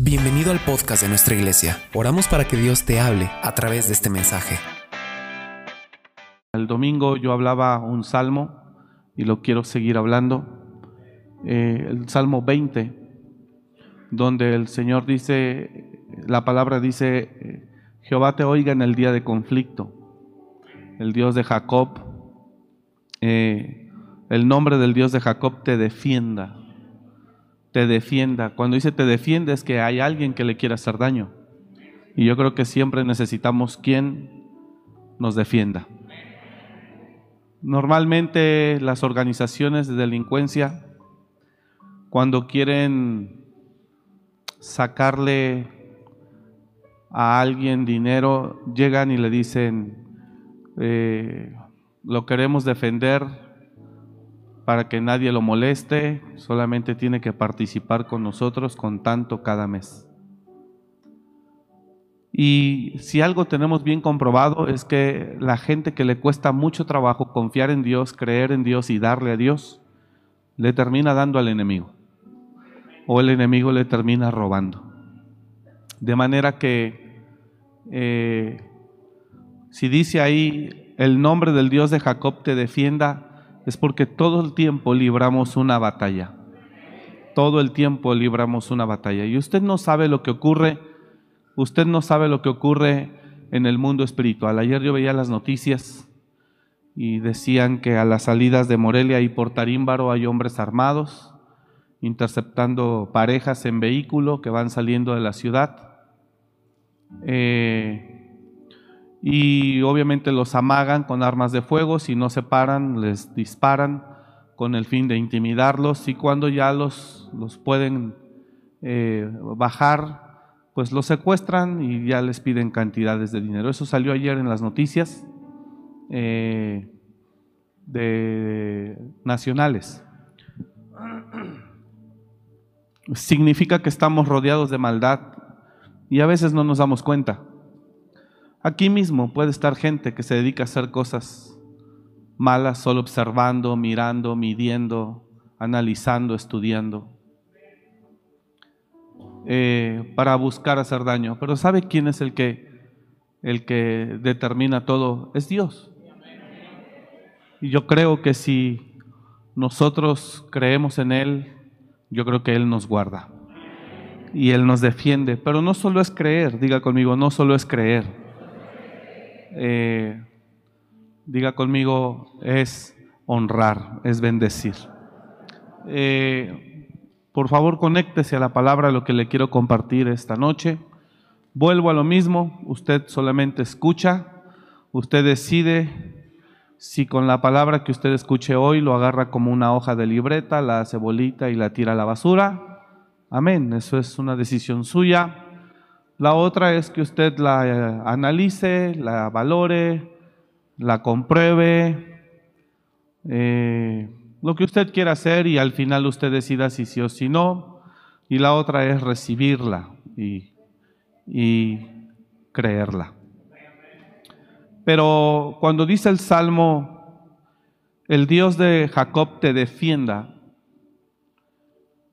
Bienvenido al podcast de nuestra iglesia. Oramos para que Dios te hable a través de este mensaje. El domingo yo hablaba un salmo y lo quiero seguir hablando. Eh, el Salmo 20, donde el Señor dice, la palabra dice, Jehová te oiga en el día de conflicto. El Dios de Jacob, eh, el nombre del Dios de Jacob te defienda te defienda. Cuando dice te defiende es que hay alguien que le quiere hacer daño. Y yo creo que siempre necesitamos quien nos defienda. Normalmente las organizaciones de delincuencia, cuando quieren sacarle a alguien dinero, llegan y le dicen, eh, lo queremos defender, para que nadie lo moleste, solamente tiene que participar con nosotros con tanto cada mes. Y si algo tenemos bien comprobado es que la gente que le cuesta mucho trabajo confiar en Dios, creer en Dios y darle a Dios, le termina dando al enemigo. O el enemigo le termina robando. De manera que eh, si dice ahí el nombre del Dios de Jacob te defienda, es porque todo el tiempo libramos una batalla. Todo el tiempo libramos una batalla. Y usted no sabe lo que ocurre, usted no sabe lo que ocurre en el mundo espiritual. Ayer yo veía las noticias y decían que a las salidas de Morelia y por Tarímbaro hay hombres armados interceptando parejas en vehículo que van saliendo de la ciudad. Eh, y obviamente los amagan con armas de fuego, si no se paran les disparan con el fin de intimidarlos y cuando ya los, los pueden eh, bajar, pues los secuestran y ya les piden cantidades de dinero. Eso salió ayer en las noticias eh, de nacionales. Significa que estamos rodeados de maldad y a veces no nos damos cuenta. Aquí mismo puede estar gente que se dedica a hacer cosas malas solo observando, mirando, midiendo, analizando, estudiando, eh, para buscar hacer daño. Pero ¿sabe quién es el que, el que determina todo? Es Dios. Y yo creo que si nosotros creemos en Él, yo creo que Él nos guarda. Y Él nos defiende. Pero no solo es creer, diga conmigo, no solo es creer eh, diga conmigo, es honrar, es bendecir. Eh, por favor, conéctese a la palabra, lo que le quiero compartir esta noche. Vuelvo a lo mismo, usted solamente escucha, usted decide si con la palabra que usted escuche hoy lo agarra como una hoja de libreta, la hace bolita y la tira a la basura. Amén, eso es una decisión suya. La otra es que usted la eh, analice, la valore, la compruebe, eh, lo que usted quiera hacer y al final usted decida si sí o si no. Y la otra es recibirla y, y creerla. Pero cuando dice el Salmo, el Dios de Jacob te defienda,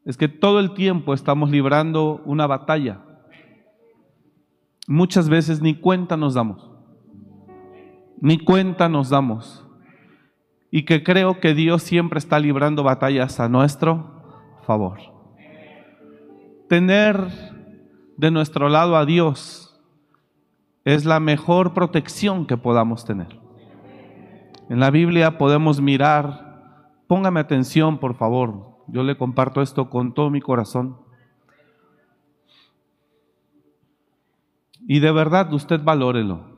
es que todo el tiempo estamos librando una batalla muchas veces ni cuenta nos damos. Ni cuenta nos damos. Y que creo que Dios siempre está librando batallas a nuestro favor. Tener de nuestro lado a Dios es la mejor protección que podamos tener. En la Biblia podemos mirar, póngame atención por favor, yo le comparto esto con todo mi corazón. Y de verdad usted valórelo.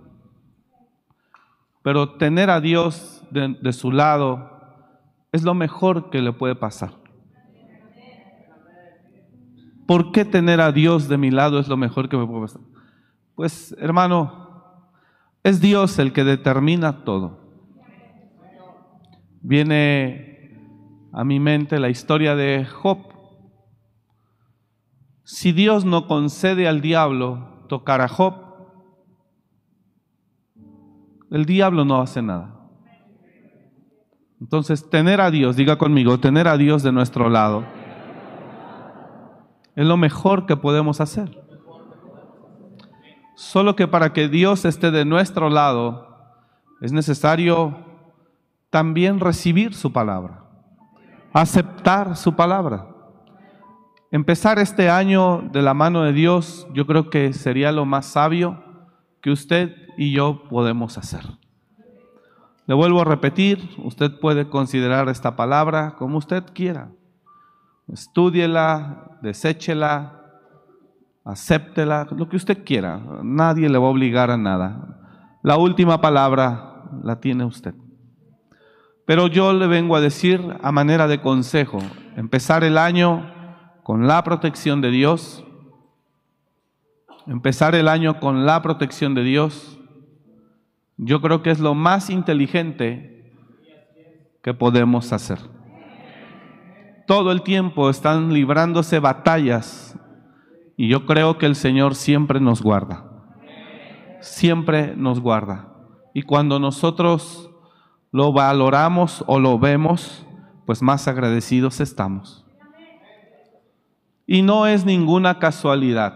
Pero tener a Dios de, su lado es lo mejor que le puede pasar. ¿Por qué tener a Dios de mi lado es lo mejor que me puede pasar? Pues hermano, es Dios el que determina todo. Viene a mi mente la historia de Job. Si Dios no concede al diablo tocar a Job, el diablo no hace nada. Entonces, tener a Dios, diga conmigo, tener a Dios de nuestro lado Es lo mejor que podemos hacer. Solo que para que Dios esté de nuestro lado, es necesario también recibir su palabra, aceptar su palabra. Empezar este año de la mano de Dios, yo creo que sería lo más sabio que usted y yo podemos hacer. Le vuelvo a repetir, usted puede considerar esta palabra como usted quiera. Estúdiela, deséchela, acéptela, lo que usted quiera. Nadie le va a obligar a nada. La última palabra la tiene usted. Pero yo le vengo a decir a manera de consejo, empezar el año con la protección de Dios, empezar el año con la protección de Dios, yo creo que es lo más inteligente que podemos hacer. Todo el tiempo están librándose batallas y yo creo que el Señor siempre nos guarda. Siempre nos guarda. Y cuando nosotros lo valoramos o lo vemos, pues más agradecidos estamos. Y no es ninguna casualidad.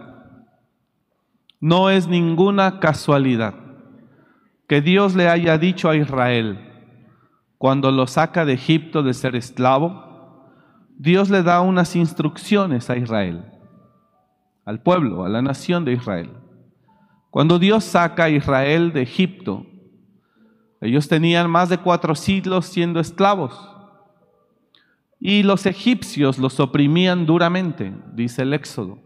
No es ninguna casualidad que Dios le haya dicho a Israel, cuando lo saca de Egipto de ser esclavo, Dios le da unas instrucciones a Israel, al pueblo, a la nación de Israel. Cuando Dios saca a Israel de Egipto, ellos tenían más de cuatro siglos siendo esclavos. Y los egipcios los oprimían duramente, dice el Éxodo.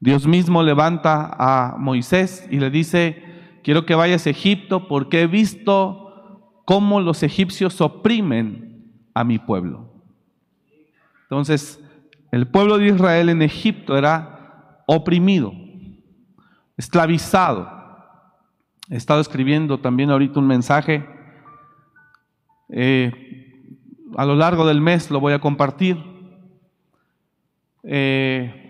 Dios mismo levanta a Moisés y le dice, quiero que vayas a Egipto porque he visto cómo los egipcios oprimen a mi pueblo. Entonces, el pueblo de Israel en Egipto era oprimido, esclavizado. He estado escribiendo también ahorita un mensaje. Eh, a lo largo del mes lo voy a compartir. Eh,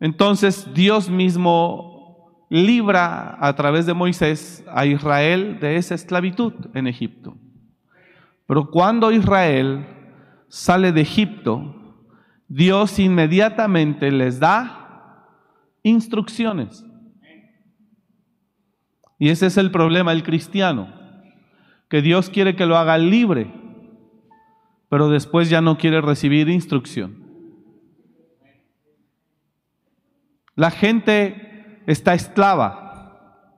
entonces Dios mismo libra a través de Moisés a Israel de esa esclavitud en Egipto. Pero cuando Israel sale de Egipto, Dios inmediatamente les da instrucciones. Y ese es el problema del cristiano, que Dios quiere que lo haga libre, pero después ya no quiere recibir instrucción. La gente está esclava.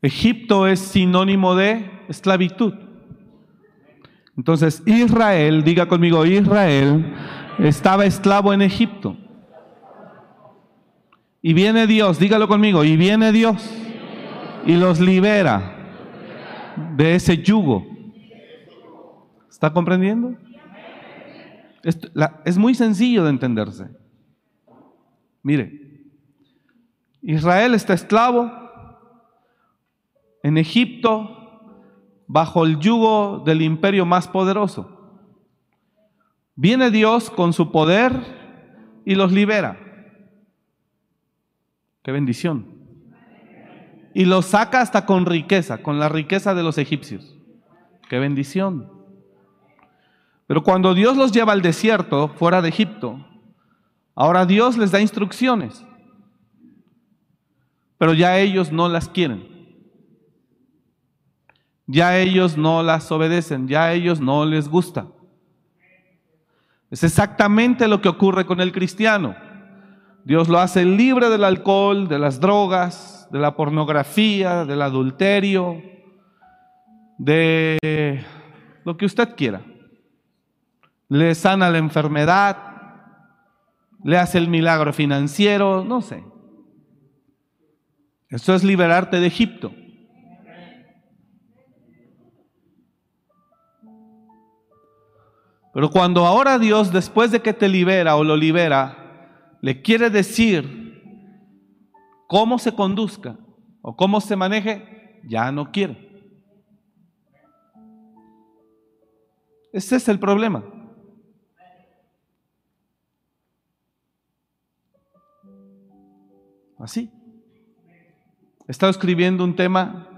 Egipto es sinónimo de esclavitud. Entonces Israel, diga conmigo, Israel estaba esclavo en Egipto. Y viene Dios, dígalo conmigo, y viene Dios y los libera de ese yugo. ¿Está comprendiendo? Es, muy sencillo de entenderse. Mire, Israel está esclavo en Egipto bajo el yugo del imperio más poderoso. Viene Dios con su poder y los libera. Qué bendición. Y los saca hasta con riqueza, con la riqueza de los egipcios. Qué bendición. Pero cuando Dios los lleva al desierto, fuera de Egipto, ahora Dios les da instrucciones. Pero ya ellos no las quieren. Ya ellos no las obedecen, ya ellos no les gusta. Es exactamente lo que ocurre con el cristiano. Dios lo hace libre del alcohol, de las drogas, de la pornografía, del adulterio, de lo que usted quiera. Le sana la enfermedad, le hace el milagro financiero, no sé. Eso es liberarte de Egipto. Pero cuando ahora Dios, después de que te libera o lo libera, le quiere decir cómo se conduzca o cómo se maneje, ya no quiere. Ese es el problema. Así. He estado escribiendo un tema,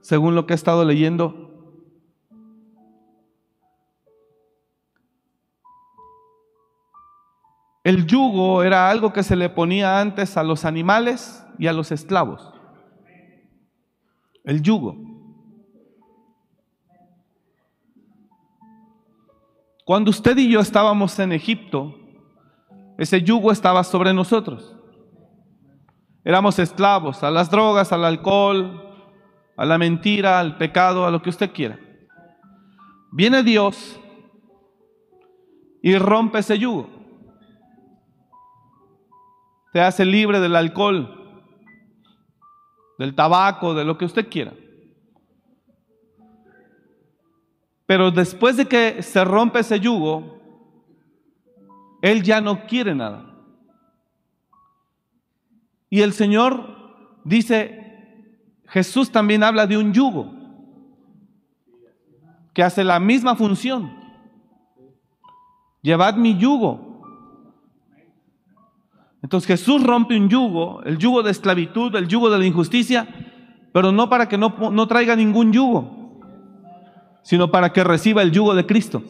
según lo que he estado leyendo, El yugo era algo que se le ponía antes a los animales y a los esclavos. El yugo. Cuando usted y yo estábamos en Egipto, ese yugo estaba sobre nosotros. Éramos esclavos a las drogas, al alcohol, a la mentira, al pecado, a lo que usted quiera. Viene Dios y rompe ese yugo. Te hace libre del alcohol, del tabaco, de lo que usted quiera. Pero después de que se rompe ese yugo, Él ya no quiere nada. Y el Señor dice, Jesús también habla de un yugo que hace la misma función. Llevad mi yugo. Entonces Jesús rompe un yugo, el yugo de esclavitud, el yugo de la injusticia, pero no para que no, no traiga ningún yugo, sino para que reciba el yugo de Cristo,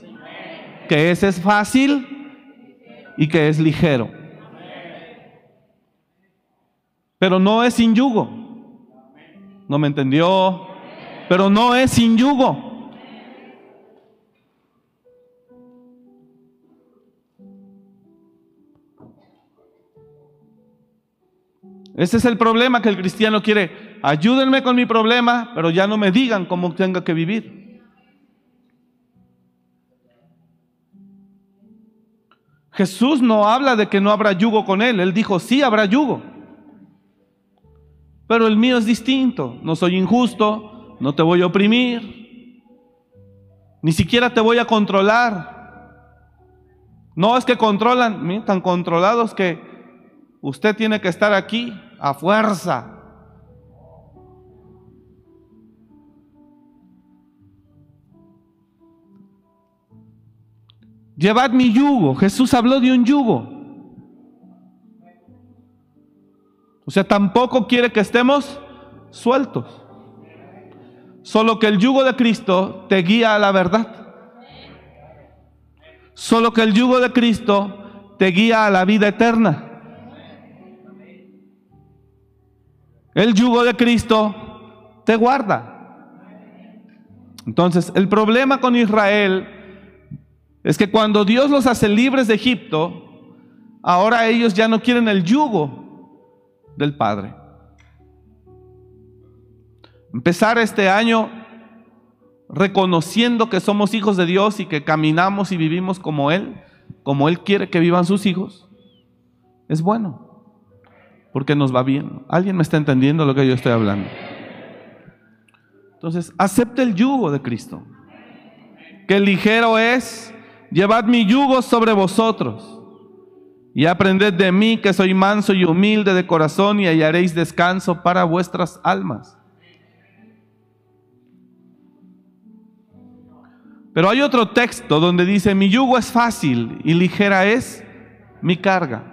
que ese es fácil y que es ligero. Pero no es sin yugo. ¿No me entendió? Pero no es sin yugo. Ese es el problema que el cristiano quiere. Ayúdenme con mi problema, pero ya no me digan cómo tengo que vivir. Jesús no habla de que no habrá yugo con él. Él dijo, sí habrá yugo. Pero el mío es distinto. No soy injusto, no te voy a oprimir, ni siquiera te voy a controlar. No es que controlan, tan controlados que usted tiene que estar aquí a fuerza. Llevad mi yugo. Jesús habló de un yugo. O sea, tampoco quiere que estemos sueltos. Solo que el yugo de Cristo te guía a la verdad. Solo que el yugo de Cristo te guía a la vida eterna. El yugo de Cristo te guarda. Entonces, el problema con Israel es que cuando Dios los hace libres de Egipto, ahora ellos ya no quieren el yugo del Padre. Empezar este año reconociendo que somos hijos de Dios y que caminamos y vivimos como Él, como Él quiere que vivan sus hijos, es bueno porque nos va bien. ¿Alguien me está entendiendo lo que yo estoy hablando? Entonces, acepte el yugo de Cristo. Que ligero es, llevad mi yugo sobre vosotros y aprended de mí que soy manso y humilde de corazón y hallaréis descanso para vuestras almas. Pero hay otro texto donde dice, mi yugo es fácil y ligera es mi carga.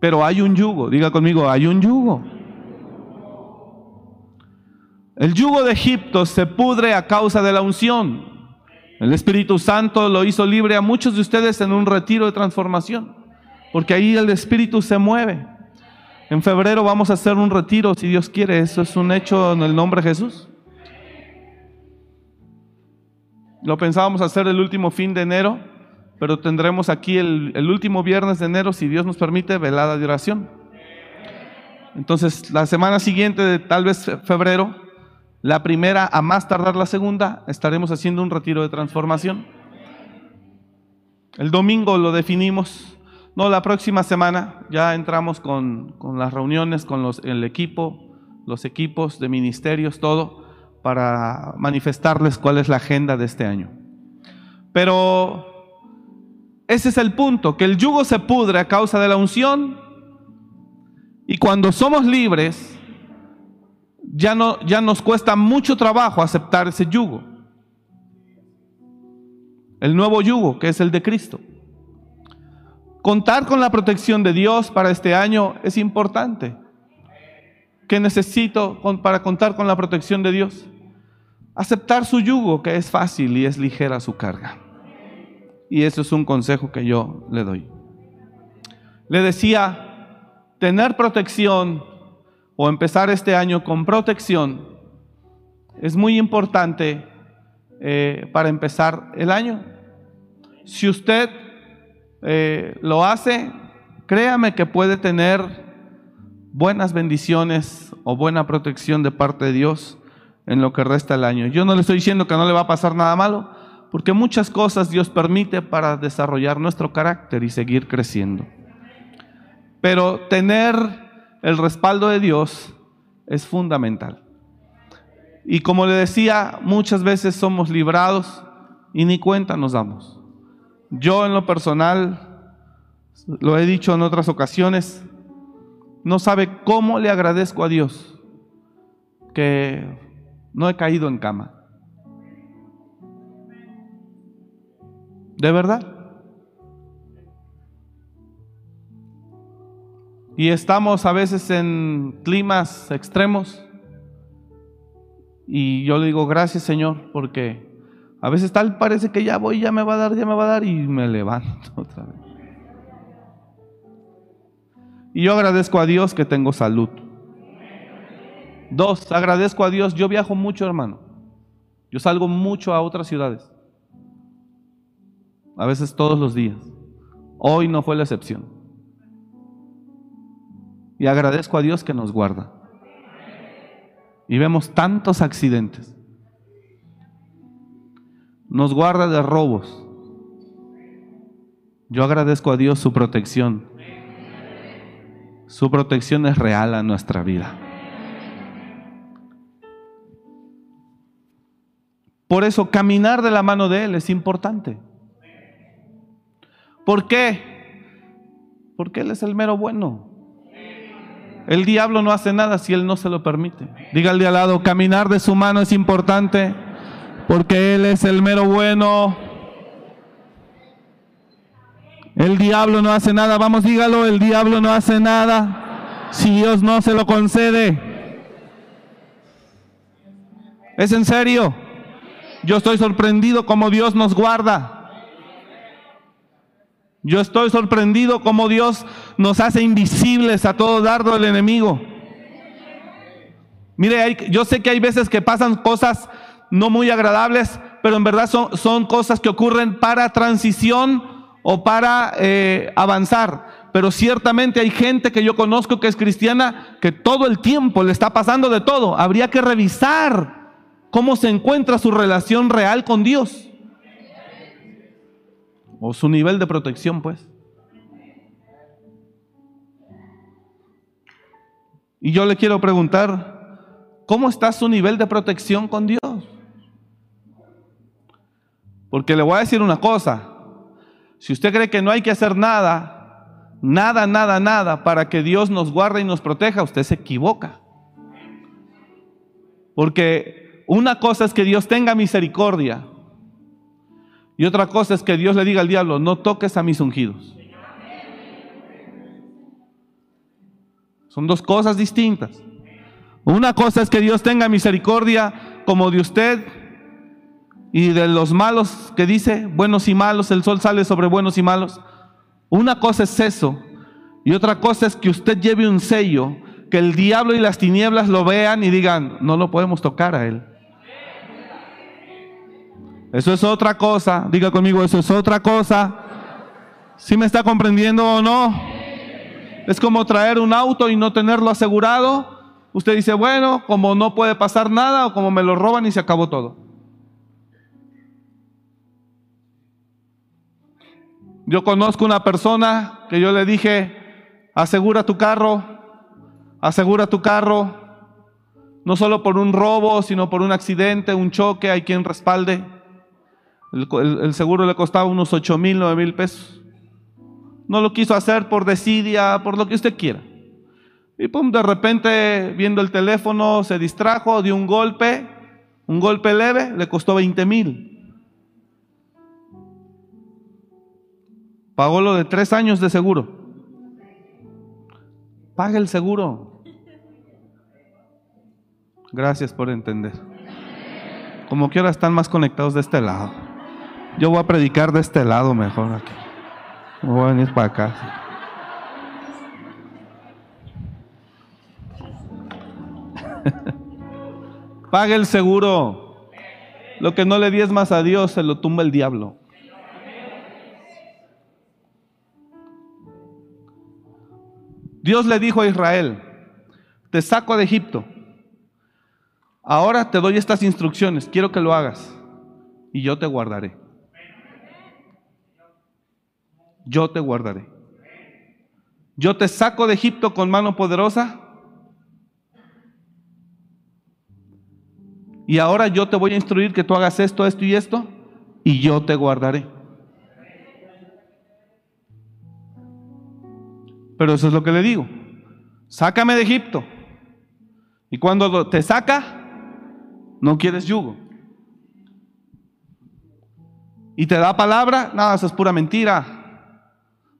Pero hay un yugo, diga conmigo, hay un yugo. El yugo de Egipto se pudre a causa de la unción. El Espíritu Santo lo hizo libre a muchos de ustedes en un retiro de transformación, porque ahí el Espíritu se mueve. En febrero vamos a hacer un retiro, si Dios quiere, eso es un hecho en el nombre de Jesús. Lo pensábamos hacer el último fin de enero, pero tendremos aquí el, último viernes de enero, si Dios nos permite, velada de oración. Entonces, la semana siguiente, tal vez febrero, la primera, a más tardar la segunda, estaremos haciendo un retiro de transformación. El domingo lo definimos. No, la próxima semana ya entramos con, las reuniones, con los, el equipo, los equipos de ministerios, todo, para manifestarles cuál es la agenda de este año. Pero ese es el punto, que el yugo se pudre a causa de la unción y cuando somos libres ya, no, ya nos cuesta mucho trabajo aceptar ese yugo. El nuevo yugo, que es el de Cristo. Contar con la protección de Dios para este año es importante. ¿Qué necesito para contar con la protección de Dios? Aceptar su yugo, que es fácil y es ligera su carga. y eso es un consejo que yo le doy. Le decía, tener protección o empezar este año con protección es muy importante eh, para empezar el año. Si usted eh, lo hace, créame que puede tener buenas bendiciones o buena protección de parte de Dios en lo que resta el año. Yo no le estoy diciendo que no le va a pasar nada malo, porque muchas cosas Dios permite para desarrollar nuestro carácter y seguir creciendo. Pero tener el respaldo de Dios es fundamental. Y como le decía, muchas veces somos librados y ni cuenta nos damos. Yo en lo personal, lo he dicho en otras ocasiones, no sabe cómo le agradezco a Dios que no he caído en cama. ¿De verdad? Y estamos a veces en climas extremos. Y yo le digo, gracias Señor, porque a veces tal parece que ya voy, ya me va a dar, ya me va a dar, y me levanto otra vez. Y yo agradezco a Dios que tengo salud. Dos, agradezco a Dios. Yo viajo mucho, hermano. Yo salgo mucho a otras ciudades. A veces todos los días. Hoy no fue la excepción. Y agradezco a Dios que nos guarda. Y vemos tantos accidentes. Nos guarda de robos. Yo agradezco a Dios su protección. Su protección es real a nuestra vida. Por eso caminar de la mano de Él es importante. ¿Por qué? Porque Él es el mero bueno. El diablo no hace nada si Él no se lo permite. Dígale al lado, caminar de su mano es importante porque Él es el mero bueno. El diablo no hace nada, vamos, dígalo, el diablo no hace nada si Dios no se lo concede. ¿Es en serio? Yo estoy sorprendido como Dios nos guarda. Yo estoy sorprendido como Dios nos hace invisibles a todo dardo del enemigo. Mire, yo sé que hay veces que pasan cosas no muy agradables, pero en verdad son, son cosas que ocurren para transición o para eh, avanzar. Pero ciertamente hay gente que yo conozco que es cristiana que todo el tiempo le está pasando de todo. Habría que revisar cómo se encuentra su relación real con Dios. O su nivel de protección, pues. Y yo le quiero preguntar, ¿cómo está su nivel de protección con Dios? Porque le voy a decir una cosa, si usted cree que no hay que hacer nada, nada, nada, nada para que Dios nos guarde y nos proteja, usted se equivoca. Porque una cosa es que Dios tenga misericordia. Y otra cosa es que Dios le diga al diablo, no toques a mis ungidos. Son dos cosas distintas. Una cosa es que Dios tenga misericordia como de usted y de los malos que dice, buenos y malos, el sol sale sobre buenos y malos. Una cosa es eso. Y otra cosa es que usted lleve un sello, que el diablo y las tinieblas lo vean y digan, no lo podemos tocar a él. Eso es otra cosa. Diga conmigo, eso es otra cosa. ¿Sí me está comprendiendo o no? Es como traer un auto y no tenerlo asegurado. Usted dice, bueno, como no puede pasar nada o como me lo roban y se acabó todo. Yo conozco una persona que yo le dije, asegura tu carro, asegura tu carro, no solo por un robo, sino por un accidente, un choque, hay quien respalde. El, seguro le costaba unos 8 mil, 9 mil pesos. No lo quiso hacer por desidia, por lo que usted quiera. Y pum, de repente, viendo el teléfono, se distrajo, dio un golpe, un golpe leve, le costó 20 mil. Pagó lo de tres años de seguro. Paga el seguro. Gracias por entender. Como que ahora están más conectados de este lado. Yo voy a predicar de este lado mejor aquí. Voy a venir para acá. Pague el seguro. Lo que no le dies más a Dios se lo tumba el diablo. Dios le dijo a Israel, te saco de Egipto. Ahora te doy estas instrucciones, quiero que lo hagas y yo te guardaré. Yo te guardaré. Yo te saco de Egipto con mano poderosa y ahora yo te voy a instruir que tú hagas esto, esto y esto y yo te guardaré. Pero eso es lo que le digo. Sácame de Egipto. Y cuando te saca, no quieres yugo. Y te da palabra, nada, eso es pura mentira.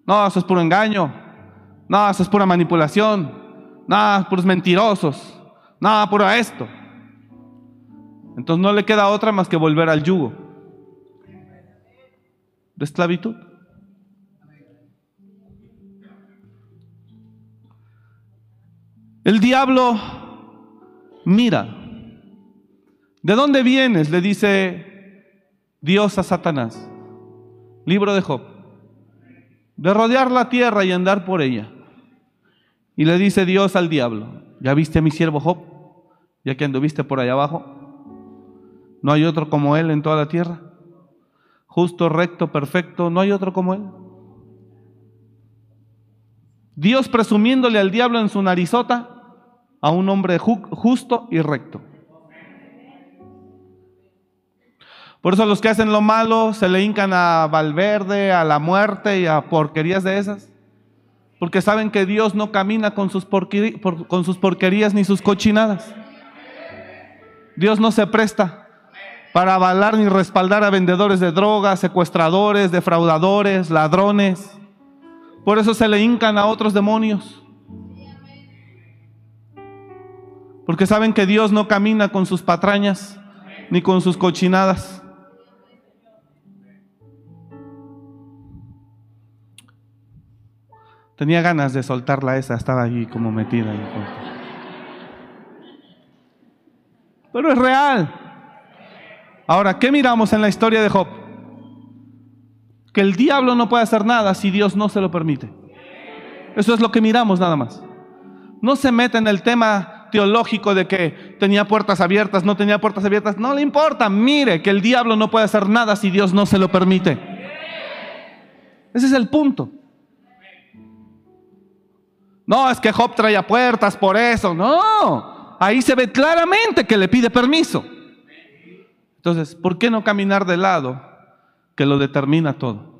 No, eso es puro engaño. No, eso es pura manipulación. Nada, puros mentirosos. Nada, puro esto. Entonces no le queda otra más que volver al yugo de esclavitud. El diablo mira. ¿De dónde vienes? Le dice Dios a Satanás. Libro de Job. De rodear la tierra y andar por ella. Y le dice Dios al diablo, ¿ya viste a mi siervo Job? Ya que anduviste por allá abajo. No hay otro como él en toda la tierra. Justo, recto, perfecto, no hay otro como él. Dios presumiéndole al diablo en su narizota a un hombre justo y recto. Por eso los que hacen lo malo se le hincan a Valverde, a la muerte y a porquerías de esas. Porque saben que Dios no camina con sus, con sus porquerías ni sus cochinadas. Dios no se presta para avalar ni respaldar a vendedores de drogas, secuestradores, defraudadores, ladrones. Por eso se le hincan a otros demonios. Porque saben que Dios no camina con sus patrañas ni con sus cochinadas. Tenía ganas de soltarla esa, estaba ahí como metida. Pero es real. Ahora, ¿qué miramos en la historia de Job? Que el diablo no puede hacer nada si Dios no se lo permite. Eso es lo que miramos nada más. No se mete en el tema teológico de que tenía puertas abiertas, no tenía puertas abiertas, no le importa. Mire que el diablo no puede hacer nada si Dios no se lo permite. Ese es el punto. No, es que Job traía puertas por eso. No, ahí se ve claramente que le pide permiso. Entonces, ¿por qué no caminar de lado que lo determina todo?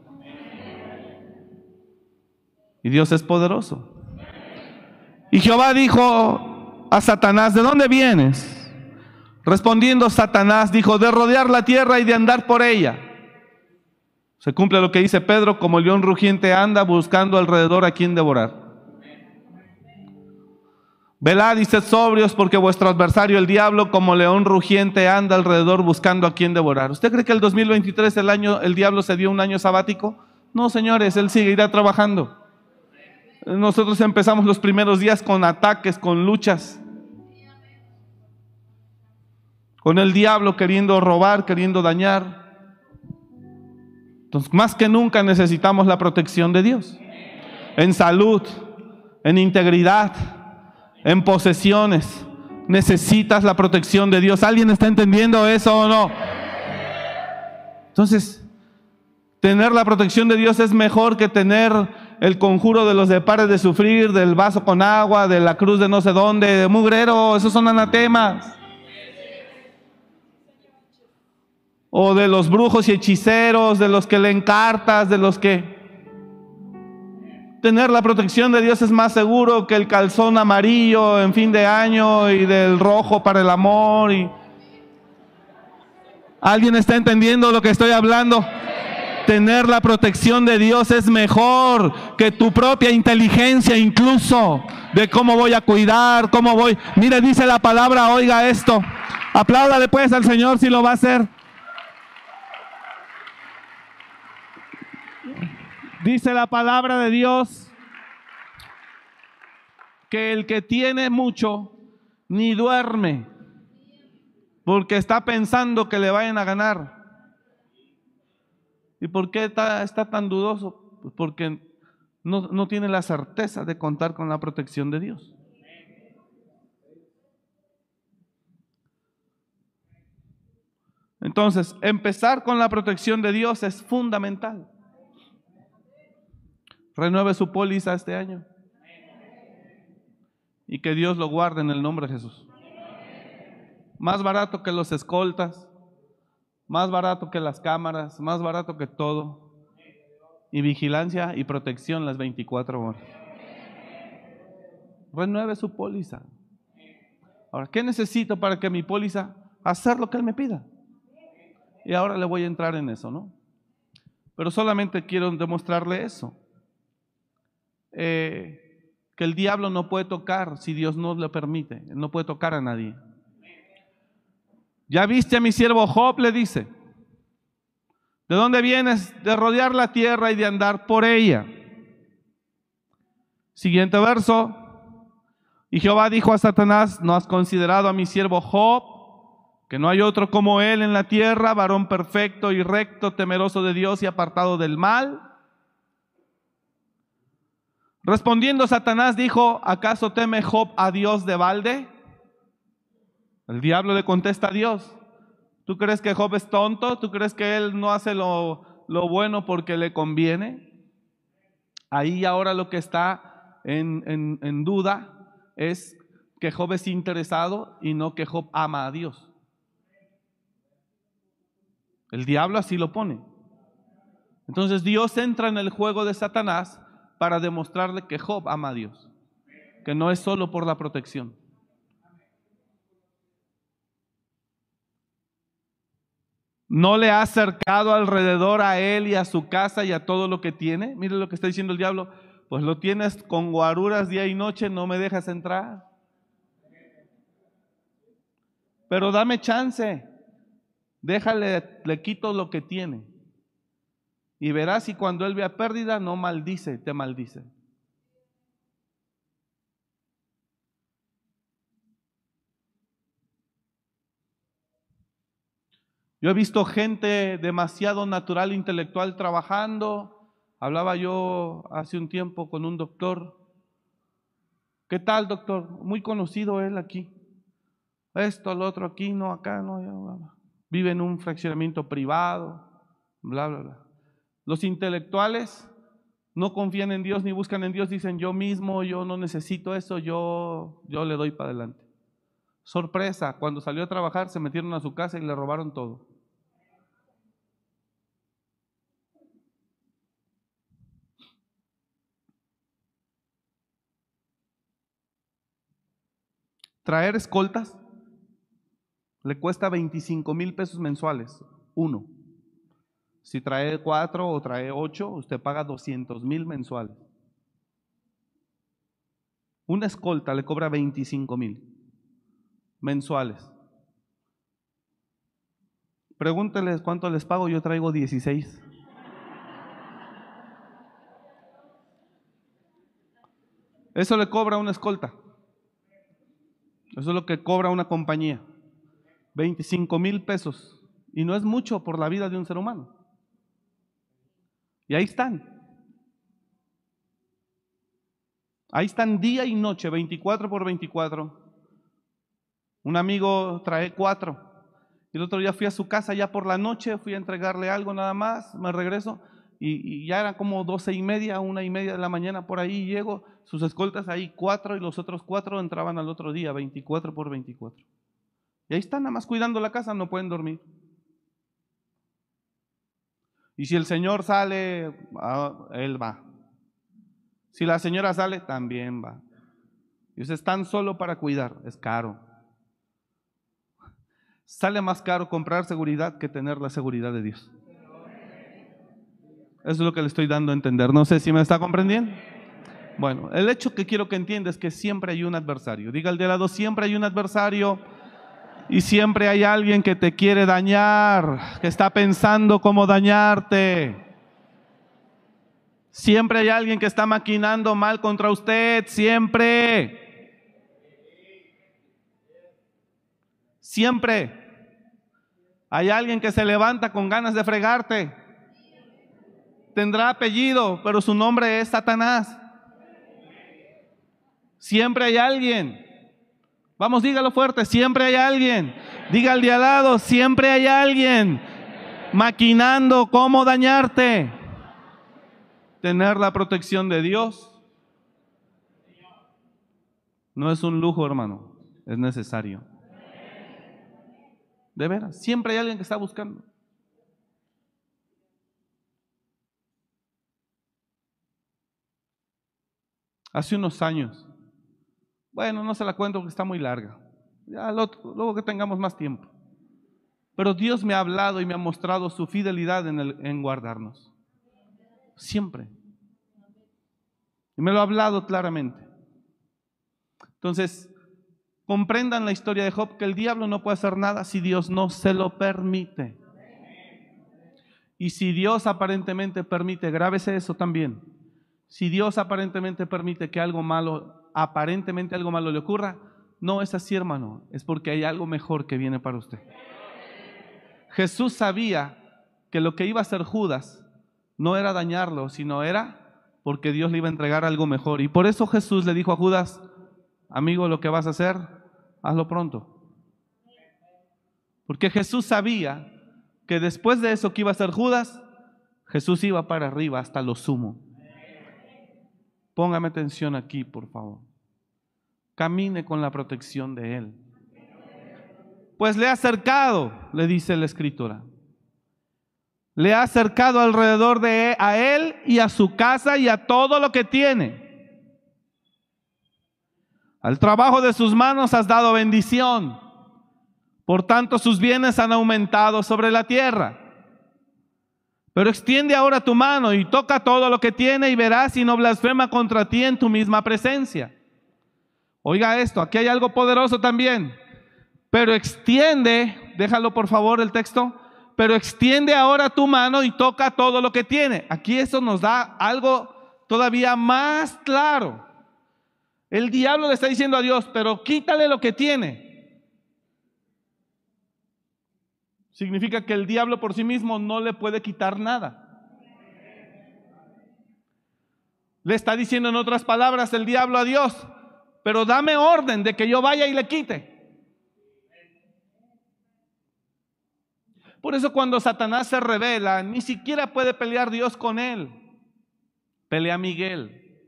Y Dios es poderoso. Y Jehová dijo, a Satanás, ¿de dónde vienes? Respondiendo Satanás dijo, de rodear la tierra y de andar por ella. Se cumple lo que dice Pedro, como el león rugiente anda buscando alrededor a quien devorar. Velad y sed sobrios porque vuestro adversario el diablo como león rugiente anda alrededor buscando a quien devorar. ¿Usted cree que el 2023 el año el diablo se dio un año sabático? No, señores, él seguirá trabajando. Nosotros empezamos los primeros días con ataques, con luchas con el diablo queriendo robar, queriendo dañar. Entonces, más que nunca necesitamos la protección de Dios. En salud, en integridad, en posesiones. Necesitas la protección de Dios. ¿Alguien está entendiendo eso o no? Entonces, tener la protección de Dios es mejor que tener el conjuro de los de pares de sufrir, del vaso con agua, de la cruz de no sé dónde, de mugrero. Esos son anatemas. o de los brujos y hechiceros, de los que leen cartas, de los que... Tener la protección de Dios es más seguro que el calzón amarillo en fin de año y del rojo para el amor. ¿Alguien está entendiendo lo que estoy hablando? Tener la protección de Dios es mejor que tu propia inteligencia incluso de cómo voy a cuidar, cómo voy. Mire, dice la palabra, oiga esto. Apláudale pues al Señor si lo va a hacer. Dice la palabra de Dios que el que tiene mucho ni duerme porque está pensando que le vayan a ganar. ¿Y por qué está, tan dudoso? Pues porque no, no tiene la certeza de contar con la protección de Dios. Entonces, empezar con la protección de Dios es fundamental. Renueve su póliza este año. Y que Dios lo guarde en el nombre de Jesús. Más barato que los escoltas, más barato que las cámaras, más barato que todo. Y vigilancia y protección las 24 horas. Renueve su póliza. Ahora, ¿qué necesito para que mi póliza hacer lo que Él me pida? Y ahora le voy a entrar en eso, ¿no? Pero solamente quiero demostrarle eso. Eh, que el diablo no puede tocar si Dios no le permite. No puede tocar a nadie. Ya viste a mi siervo Job, le dice. ¿De dónde vienes? De rodear la tierra y de andar por ella. Siguiente verso. Y Jehová dijo a Satanás, ¿no has considerado a mi siervo Job? que no hay otro como él en la tierra, varón perfecto y recto, temeroso de Dios y apartado del mal. Respondiendo Satanás dijo, ¿acaso teme Job a Dios de balde? El diablo le contesta a Dios, ¿tú crees que Job es tonto? ¿Tú crees que él no hace lo, lo bueno porque le conviene? Ahí ahora lo que está en, en, en duda es que Job es interesado y no que Job ama a Dios. El diablo así lo pone. Entonces Dios entra en el juego de Satanás para demostrarle que Job ama a Dios, que no es solo por la protección. No le ha acercado alrededor a él y a su casa y a todo lo que tiene. Mire lo que está diciendo el diablo. Pues lo tienes con guaruras día y noche, no me dejas entrar. Pero dame chance. Déjale, le quito lo que tiene. Y verás si cuando él vea pérdida no maldice, te maldice. Yo he visto gente demasiado natural, intelectual trabajando. Hablaba yo hace un tiempo con un doctor. ¿Qué tal, doctor? Muy conocido él aquí. Esto, lo otro aquí, no, acá, no. Vive en un fraccionamiento privado, bla, bla, bla. Los intelectuales no confían en Dios ni buscan en Dios, dicen yo mismo, yo no necesito eso, yo, yo le doy para adelante. Sorpresa, cuando salió a trabajar se metieron a su casa y le robaron todo. Traer escoltas le cuesta 25 mil pesos mensuales, uno. Si trae cuatro o trae ocho, usted paga 200 mil mensuales. Una escolta le cobra 25 mil mensuales. Pregúnteles cuánto les pago, yo traigo 16. Eso le cobra una escolta. Eso es lo que cobra una compañía. 25 mil pesos. Y no es mucho por la vida de un ser humano. Y ahí están. Ahí están día y noche, 24 por 24. Un amigo trae cuatro. El otro día fui a su casa ya por la noche, fui a entregarle algo nada más, me regreso y, ya era como doce y media, una y media de la mañana por ahí llego, sus escoltas ahí cuatro y los otros cuatro entraban al otro día, 24 por 24. Y ahí están nada más cuidando la casa, no pueden dormir. Y si el señor sale, ah, él va. Si la señora sale, también va. Y ustedes están solo para cuidar, es caro. Sale más caro comprar seguridad que tener la seguridad de Dios. Eso es lo que le estoy dando a entender. No sé si me está comprendiendo. Bueno, el hecho que quiero que entienda es que siempre hay un adversario. Diga al de lado, siempre hay un adversario y siempre hay alguien que te quiere dañar, que está pensando cómo dañarte. Siempre hay alguien que está maquinando mal contra usted, siempre. Siempre. Hay alguien que se levanta con ganas de fregarte. Tendrá apellido, pero su nombre es Satanás. Siempre hay alguien. Vamos, dígalo fuerte, siempre hay alguien. Diga al de al lado, siempre hay alguien maquinando cómo dañarte. Tener la protección de Dios no es un lujo, hermano, es necesario. De veras, siempre hay alguien que está buscando. Hace unos años, bueno, no se la cuento porque está muy larga, ya luego que tengamos más tiempo. Pero Dios me ha hablado y me ha mostrado su fidelidad en, en guardarnos. Siempre. Y me lo ha hablado claramente. Entonces, comprendan la historia de Job, que el diablo no puede hacer nada si Dios no se lo permite. Y si Dios aparentemente permite, grábese eso también. Si Dios aparentemente permite que algo malo, aparentemente algo malo le ocurra, no es así, hermano. Es porque hay algo mejor que viene para usted. Jesús sabía que lo que iba a hacer Judas no era dañarlo, sino era porque Dios le iba a entregar algo mejor. Y por eso Jesús le dijo a Judas, amigo, lo que vas a hacer, hazlo pronto. Porque Jesús sabía que después de eso que iba a hacer Judas, Jesús iba para arriba hasta lo sumo. Póngame atención aquí, por favor. Camine con la protección de Él. Pues le ha acercado, le dice la escritura. Le ha acercado alrededor de a él y a su casa y a todo lo que tiene. Al trabajo de sus manos has dado bendición. Por tanto, sus bienes han aumentado sobre la tierra. Pero extiende ahora tu mano y toca todo lo que tiene y verás si no blasfema contra ti en tu misma presencia. Oiga esto, aquí hay algo poderoso también. Pero extiende, déjalo por favor el texto, pero extiende ahora tu mano y toca todo lo que tiene. Aquí eso nos da algo todavía más claro. El diablo le está diciendo a Dios, pero quítale lo que tiene. Significa que el diablo por sí mismo no le puede quitar nada. Le está diciendo en otras palabras el diablo a Dios, pero dame orden de que yo vaya y le quite. Por eso cuando Satanás se revela, ni siquiera puede pelear Dios con él. Pelea Miguel.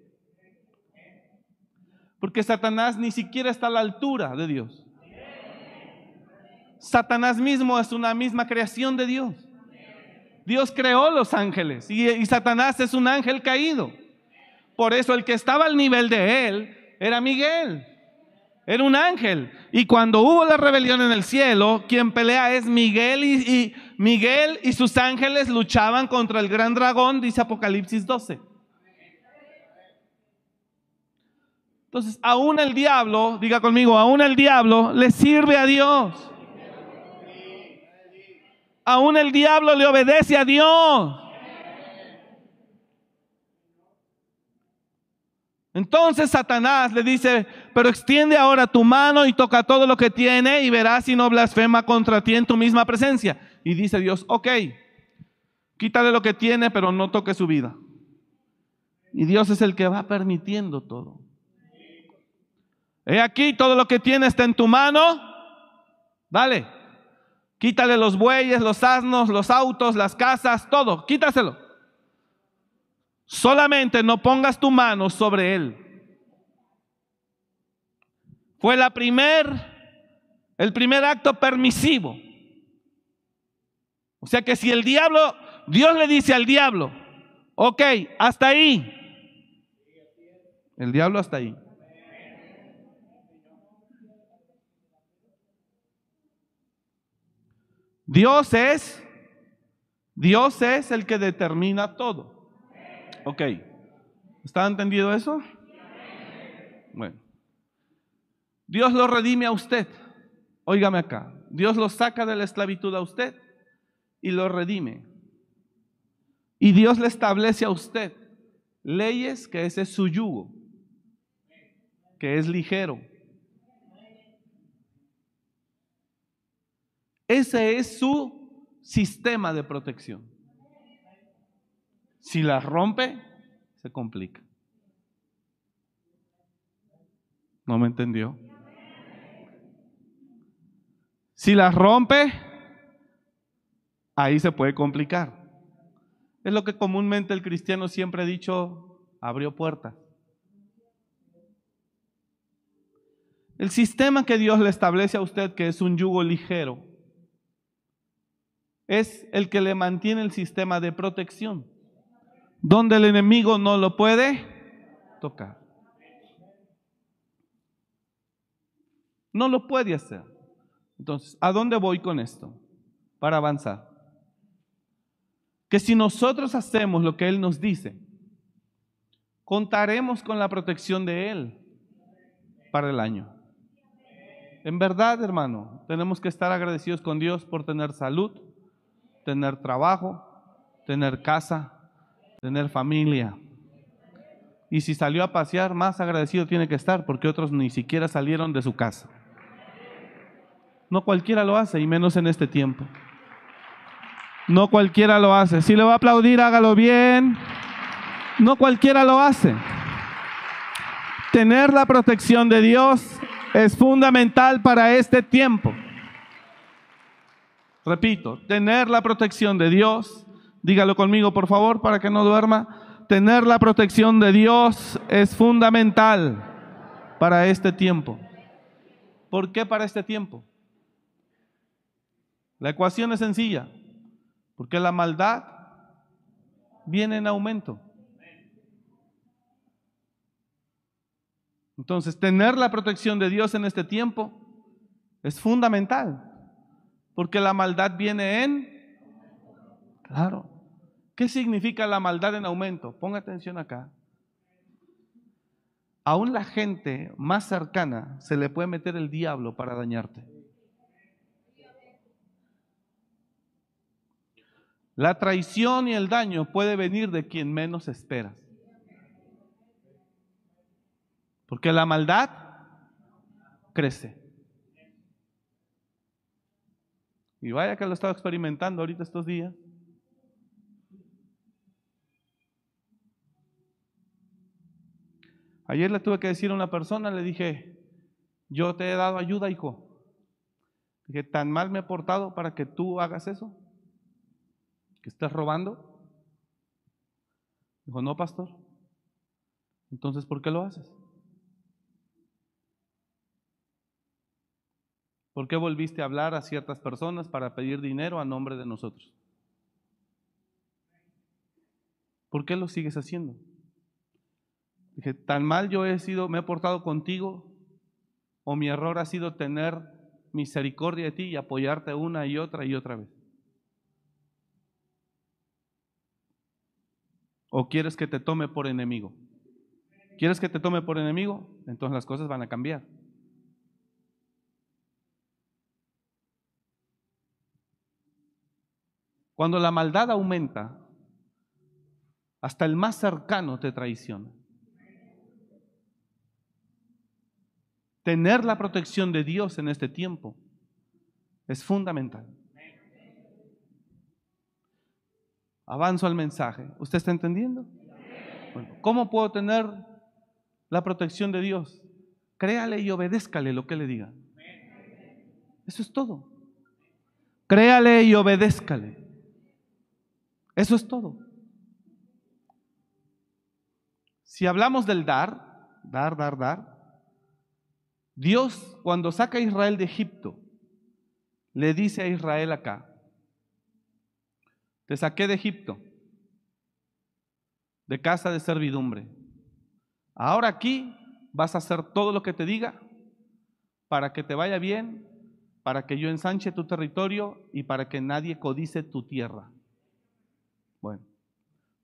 Porque Satanás ni siquiera está a la altura de Dios. Satanás mismo es una misma creación de Dios. Dios creó los ángeles y, Satanás es un ángel caído. Por eso el que estaba al nivel de él era Miguel. Era un ángel. Y cuando hubo la rebelión en el cielo, quien pelea es Miguel y, y, Miguel y sus ángeles luchaban contra el gran dragón, dice Apocalipsis 12. Entonces, aún el diablo, diga conmigo, aún el diablo le sirve a Dios. Aún el diablo le obedece a Dios. Entonces Satanás le dice, pero extiende ahora tu mano y toca todo lo que tiene y verás si no blasfema contra ti en tu misma presencia. Y dice Dios, ok, quítale lo que tiene, pero no toque su vida. Y Dios es el que va permitiendo todo. He aquí, todo lo que tiene está en tu mano. Dale, Quítale los bueyes, los asnos, los autos, las casas, todo. Quítaselo. Solamente no pongas tu mano sobre él. Fue primer, el primer acto permisivo. O sea que si el diablo, Dios le dice al diablo, ok, hasta ahí. El diablo hasta ahí. Dios es, Dios es el que determina todo. Ok. ¿Está entendido eso? Bueno. Dios lo redime a usted. Óigame acá. Dios lo saca de la esclavitud a usted y lo redime. Y Dios le establece a usted leyes que ese es su yugo, que es ligero. Ese es su sistema de protección. Si las rompe, se complica. ¿No me entendió? Si las rompe, ahí se puede complicar. Es lo que comúnmente el cristiano siempre ha dicho, abrió puertas. El sistema que Dios le establece a usted, que es un yugo ligero, es el que le mantiene el sistema de protección, donde el enemigo no lo puede tocar. No lo puede hacer. Entonces, ¿a dónde voy con esto? Para avanzar. Que si nosotros hacemos lo que Él nos dice, contaremos con la protección de Él para el año. En verdad, hermano, tenemos que estar agradecidos con Dios por tener salud, tener trabajo, tener casa, tener familia. Y si salió a pasear, más agradecido tiene que estar porque otros ni siquiera salieron de su casa. No cualquiera lo hace y menos en este tiempo. No cualquiera lo hace. Si le va a aplaudir, hágalo bien. No cualquiera lo hace. Tener la protección de Dios es fundamental para este tiempo. Repito, tener la protección de Dios, dígalo conmigo por favor para que no duerma, tener la protección de Dios es fundamental para este tiempo. ¿Por qué para este tiempo? La ecuación es sencilla, porque la maldad viene en aumento. Entonces, tener la protección de Dios en este tiempo es fundamental. Porque la maldad viene en... Claro. ¿Qué significa la maldad en aumento? Ponga atención acá. Aún la gente más cercana se le puede meter el diablo para dañarte. La traición y el daño puede venir de quien menos esperas. Porque la maldad crece. Y vaya que lo he estado experimentando ahorita estos días. Ayer le tuve que decir a una persona, le dije, yo te he dado ayuda, hijo. Dije, tan mal me he portado para que tú hagas eso, que estés robando. Dijo, no, pastor. Entonces, ¿por qué lo haces? ¿Por qué volviste a hablar a ciertas personas para pedir dinero a nombre de nosotros? ¿Por qué lo sigues haciendo? Dije, tan mal yo he sido, me he portado contigo, o mi error ha sido tener misericordia de ti y apoyarte una y otra y otra vez. ¿O quieres que te tome por enemigo? ¿Quieres que te tome por enemigo? Entonces las cosas van a cambiar. Cuando la maldad aumenta, hasta el más cercano te traiciona. Tener la protección de Dios en este tiempo es fundamental. Avanzo al mensaje. ¿Usted está entendiendo? ¿Cómo puedo tener la protección de Dios? Créale y obedézcale lo que le diga. Eso es todo. Créale y obedézcale. Eso es todo. Si hablamos del dar, dar, dar, dar, Dios cuando saca a Israel de Egipto, le dice a Israel acá, te saqué de Egipto, de casa de servidumbre. Ahora aquí vas a hacer todo lo que te diga para que te vaya bien, para que yo ensanche tu territorio y para que nadie codice tu tierra. Bueno,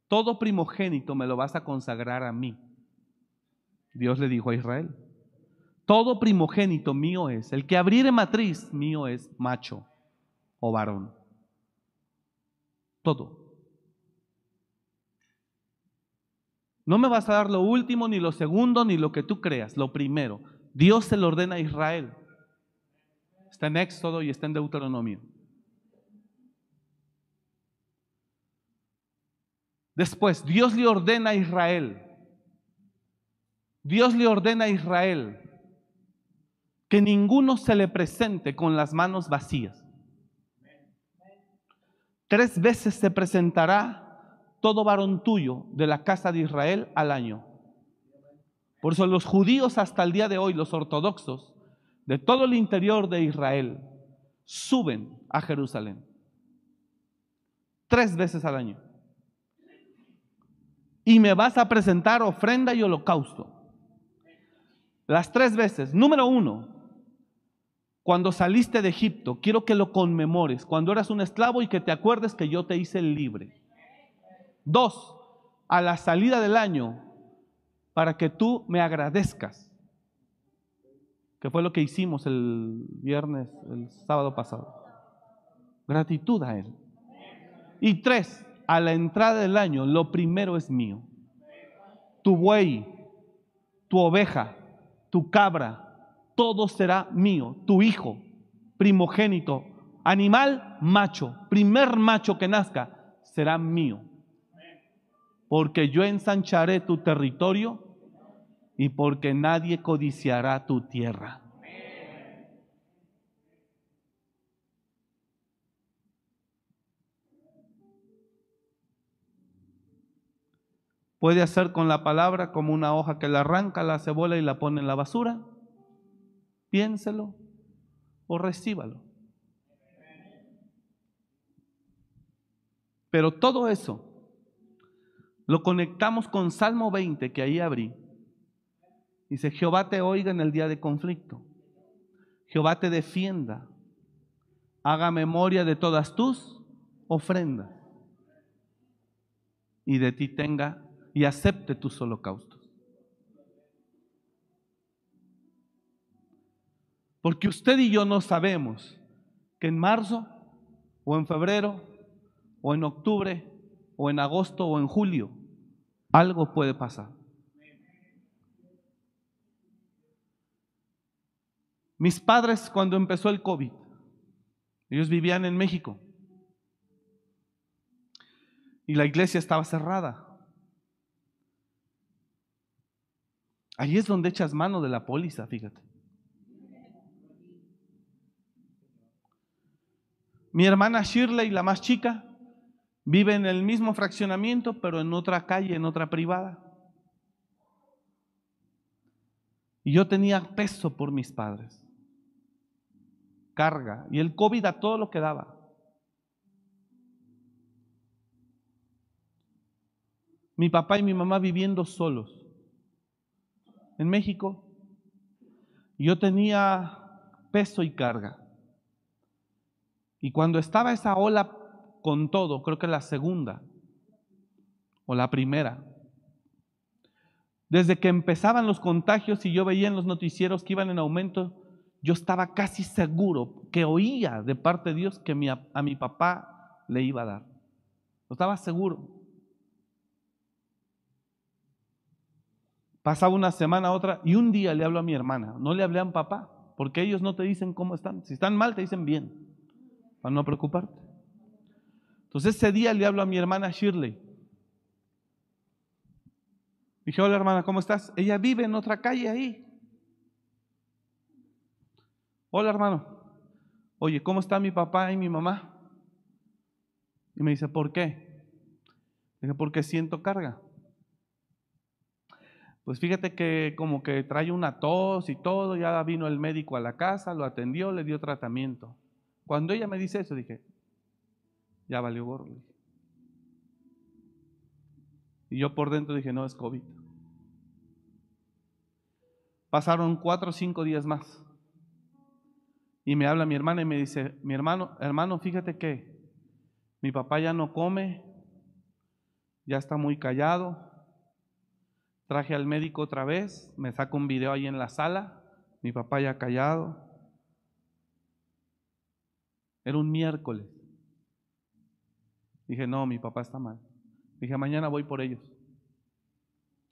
todo primogénito me lo vas a consagrar a mí. Dios le dijo a Israel, todo primogénito mío es, el que abriere matriz mío es macho o varón. Todo. No me vas a dar lo último, ni lo segundo, ni lo que tú creas, lo primero. Dios se lo ordena a Israel. Está en Éxodo y está en Deuteronomio. Después, Dios le ordena a Israel. Dios le ordena a Israel que ninguno se le presente con las manos vacías. Tres veces se presentará todo varón tuyo de la casa de Israel al año. Por eso los judíos hasta el día de hoy, los ortodoxos, de todo el interior de Israel, suben a Jerusalén. Tres veces al año. Y me vas a presentar ofrenda y holocausto. Las tres veces. Número uno, cuando saliste de Egipto, quiero que lo conmemores, cuando eras un esclavo y que te acuerdes que yo te hice libre. Dos, a la salida del año, para que tú me agradezcas, que fue lo que hicimos el viernes, el sábado pasado. Gratitud a Él. Y tres, a la entrada del año, lo primero es mío. Tu buey, tu oveja, tu cabra, todo será mío, tu hijo, primogénito, animal macho, primer macho que nazca, será mío. Porque yo ensancharé tu territorio y porque nadie codiciará tu tierra. Puede hacer con la palabra como una hoja que la arranca, la cebola y la pone en la basura piénselo o recíbalo. Pero todo eso lo conectamos con Salmo 20 que ahí abrí. Dice, Jehová te oiga en el día de conflicto. Jehová te defienda. Haga memoria de todas tus ofrendas. Y de ti tenga y acepte tus holocaustos. Porque usted y yo no sabemos que en marzo o en febrero o en octubre o en agosto o en julio algo puede pasar. Mis padres cuando empezó el COVID, ellos vivían en México y la iglesia estaba cerrada. Ahí es donde echas mano de la póliza, fíjate. Mi hermana Shirley, la más chica, vive en el mismo fraccionamiento, pero en otra calle, en otra privada. Y yo tenía peso por mis padres, carga, y el COVID a todo lo que daba. Mi papá y mi mamá viviendo solos en México. Yo tenía peso y carga. Y cuando estaba esa ola con todo, creo que la segunda o la primera, desde que empezaban los contagios y yo veía en los noticieros que iban en aumento, yo estaba casi seguro que oía de parte de Dios que a mi papá le iba a dar. estaba seguro. Pasaba una semana, otra, y un día le hablo a mi hermana. No le hablé a mi papá, porque ellos no te dicen cómo están. Si están mal, te dicen bien para no preocuparte. Entonces ese día le hablo a mi hermana Shirley. Dije, hola hermana, ¿cómo estás? Ella vive en otra calle ahí. Hola hermano. Oye, ¿cómo está mi papá y mi mamá? Y me dice, ¿por qué? Dije, porque siento carga. Pues fíjate que como que trae una tos y todo, ya vino el médico a la casa, lo atendió, le dio tratamiento. Cuando ella me dice eso, dije, ya valió gorro. Y yo por dentro dije, no, es COVID. Pasaron cuatro o cinco días más. Y me habla mi hermana y me dice, mi hermano, hermano, fíjate que mi papá ya no come, ya está muy callado. Traje al médico otra vez, me saca un video ahí en la sala, mi papá ya callado. Era un miércoles. Dije, no, mi papá está mal. Dije, mañana voy por ellos.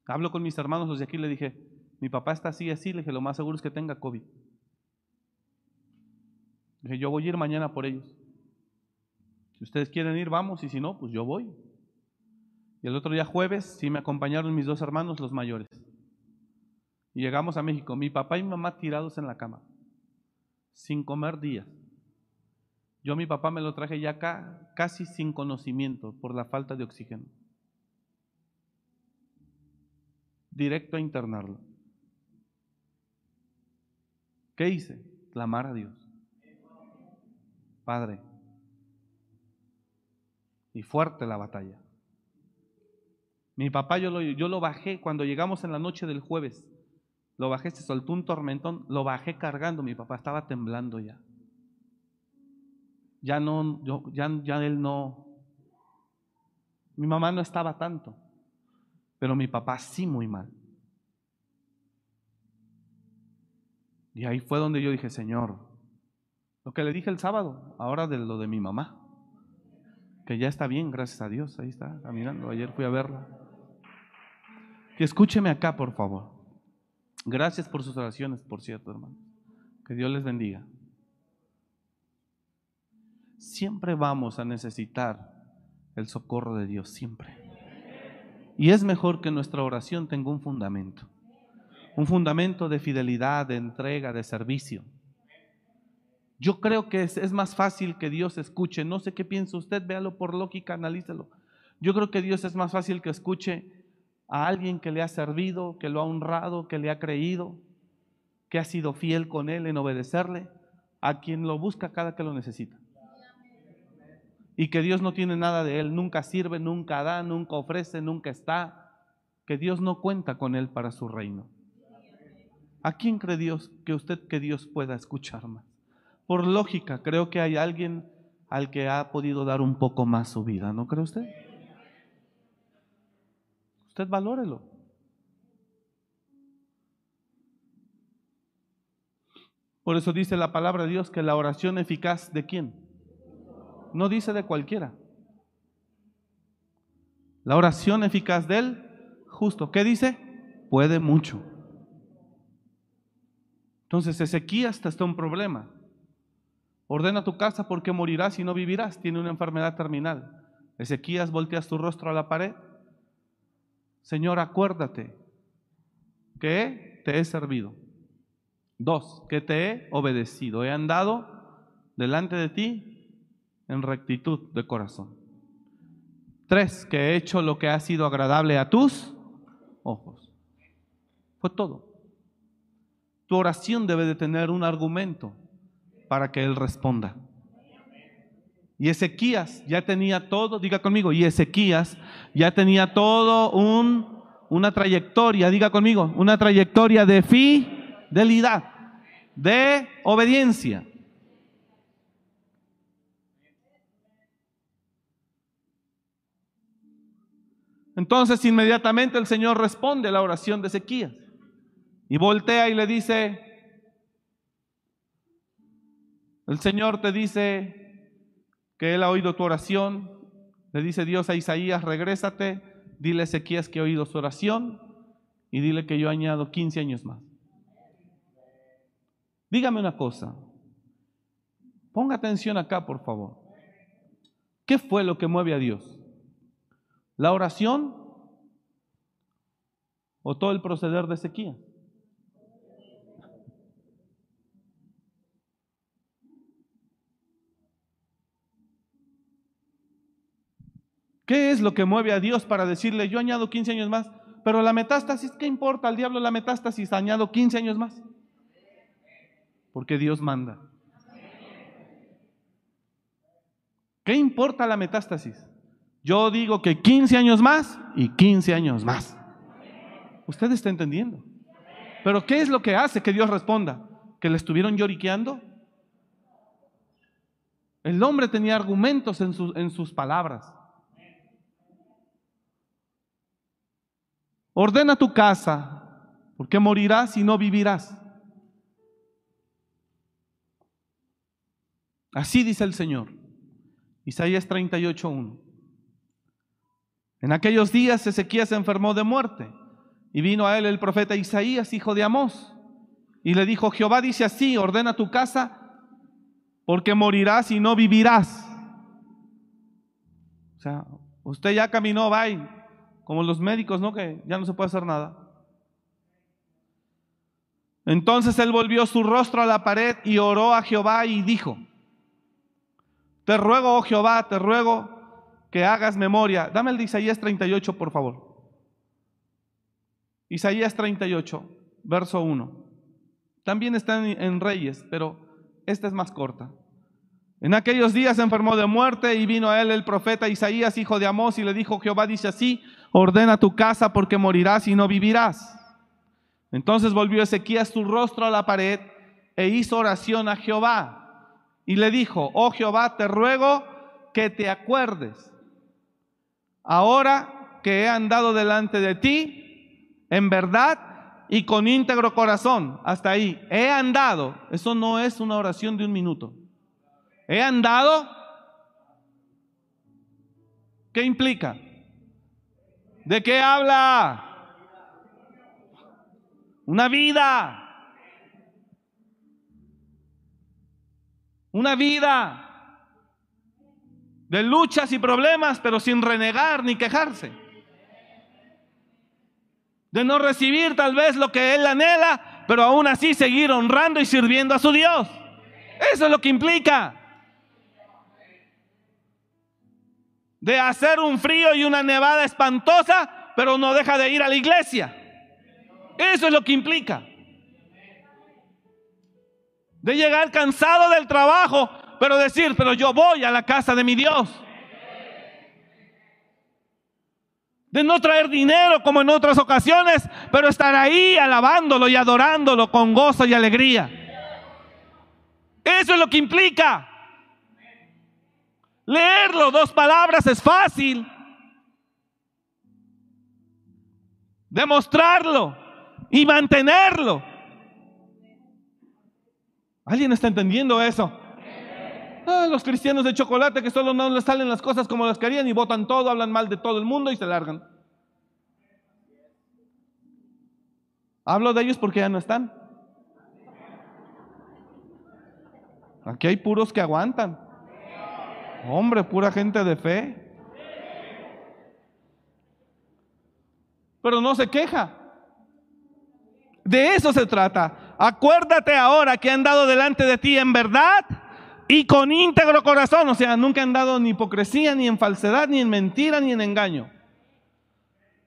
Hablo con mis hermanos los de aquí, le dije, mi papá está así, así, le dije, lo más seguro es que tenga COVID. Dije, yo voy a ir mañana por ellos. Si ustedes quieren ir, vamos, y si no, pues yo voy. Y el otro día jueves, sí me acompañaron mis dos hermanos, los mayores. Y llegamos a México, mi papá y mi mamá tirados en la cama, sin comer días. Yo mi papá me lo traje ya acá casi sin conocimiento por la falta de oxígeno. Directo a internarlo. ¿Qué hice? Clamar a Dios. Padre. Y fuerte la batalla. Mi papá yo lo, yo lo bajé cuando llegamos en la noche del jueves. Lo bajé, se soltó un tormentón, lo bajé cargando. Mi papá estaba temblando ya. Ya no, yo, ya, ya él no. Mi mamá no estaba tanto, pero mi papá sí muy mal. Y ahí fue donde yo dije, Señor, lo que le dije el sábado, ahora de lo de mi mamá, que ya está bien, gracias a Dios, ahí está, caminando, ayer fui a verla. Que escúcheme acá, por favor. Gracias por sus oraciones, por cierto, hermano. Que Dios les bendiga. Siempre vamos a necesitar el socorro de Dios, siempre. Y es mejor que nuestra oración tenga un fundamento. Un fundamento de fidelidad, de entrega, de servicio. Yo creo que es, es, más fácil que Dios escuche. No sé qué piensa usted, véalo por lógica, analícelo. Yo creo que Dios es más fácil que escuche a alguien que le ha servido, que lo ha honrado, que le ha creído, que ha sido fiel con Él en obedecerle, a quien lo busca cada que lo necesita. Y que Dios no tiene nada de Él, nunca sirve, nunca da, nunca ofrece, nunca está, que Dios no cuenta con Él para su reino. ¿A quién cree Dios que usted que Dios pueda escuchar más? Por lógica, creo que hay alguien al que ha podido dar un poco más su vida, ¿no cree usted? Usted valórelo. Por eso dice la palabra de Dios que la oración eficaz de quién? No dice de cualquiera. La oración eficaz del justo. ¿Qué dice? Puede mucho. Entonces Ezequías está un problema. Ordena tu casa porque morirás y no vivirás. Tiene una enfermedad terminal. Ezequías, volteas tu rostro a la pared. Señor, acuérdate que te he servido. Dos, que te he obedecido. He andado delante de ti en rectitud de corazón. Tres, que he hecho lo que ha sido agradable a tus ojos. Fue todo. Tu oración debe de tener un argumento para que Él responda. Y Ezequías ya tenía todo, diga conmigo, y Ezequías ya tenía todo un, una trayectoria, diga conmigo, una trayectoria de fidelidad, de obediencia. Entonces inmediatamente el Señor responde a la oración de Ezequías y voltea y le dice, el Señor te dice que Él ha oído tu oración, le dice Dios a Isaías, regrésate, dile a Ezequías que ha oído su oración y dile que yo añado 15 años más. Dígame una cosa, ponga atención acá, por favor. ¿Qué fue lo que mueve a Dios? ¿La oración o todo el proceder de Ezequías? ¿Qué es lo que mueve a Dios para decirle, yo añado 15 años más? Pero la metástasis, ¿qué importa al diablo la metástasis? Añado 15 años más. Porque Dios manda. ¿Qué importa la metástasis? Yo digo que 15 años más y 15 años más. Usted está entendiendo. Pero ¿qué es lo que hace que Dios responda? ¿Que le estuvieron lloriqueando? El hombre tenía argumentos en, su, en sus palabras. Ordena tu casa, porque morirás y no vivirás. Así dice el Señor. Isaías 38.1. En aquellos días Ezequías se enfermó de muerte Y vino a él el profeta Isaías, hijo de Amós, y le dijo, Jehová dice así, ordena tu casa, porque morirás y no vivirás. O sea, usted ya caminó, va, como los médicos, ¿no? Que ya no se puede hacer nada. Entonces él volvió su rostro a la pared y oró a Jehová y dijo, te ruego, oh Jehová, te ruego que hagas memoria. Dame el de Isaías 38, por favor. Isaías 38, verso 1. También está en Reyes, pero esta es más corta. En aquellos días se enfermó de muerte y vino a él el profeta Isaías, hijo de Amós, y le dijo, Jehová dice así, ordena tu casa porque morirás y no vivirás. Entonces volvió Ezequías su rostro a la pared e hizo oración a Jehová. Y le dijo, oh Jehová, te ruego que te acuerdes. Ahora que he andado delante de ti, en verdad y con íntegro corazón. Hasta ahí. He andado. Eso no es una oración de un minuto. He andado. ¿Qué implica? ¿De qué habla? Una vida. Una vida de luchas y problemas, pero sin renegar ni quejarse. De no recibir tal vez lo que él anhela, pero aún así seguir honrando y sirviendo a su Dios. Eso es lo que implica. De hacer un frío y una nevada espantosa, pero no deja de ir a la iglesia. Eso es lo que implica. De llegar cansado del trabajo, pero decir, pero yo voy a la casa de mi Dios. De no traer dinero como en otras ocasiones, pero estar ahí alabándolo y adorándolo con gozo y alegría. Eso es lo que implica. Leerlo, dos palabras, es fácil. Demostrarlo y mantenerlo. ¿Alguien está entendiendo eso? Ah, los cristianos de chocolate que solo no les salen las cosas como las querían y votan todo, hablan mal de todo el mundo y se largan. Hablo de ellos porque ya no están. Aquí hay puros que aguantan. Hombre, pura gente de fe. Pero no se queja. De eso se trata. Acuérdate ahora que han dado delante de ti en verdad y con íntegro corazón. O sea, nunca han dado ni hipocresía, ni en falsedad, ni en mentira, ni en engaño.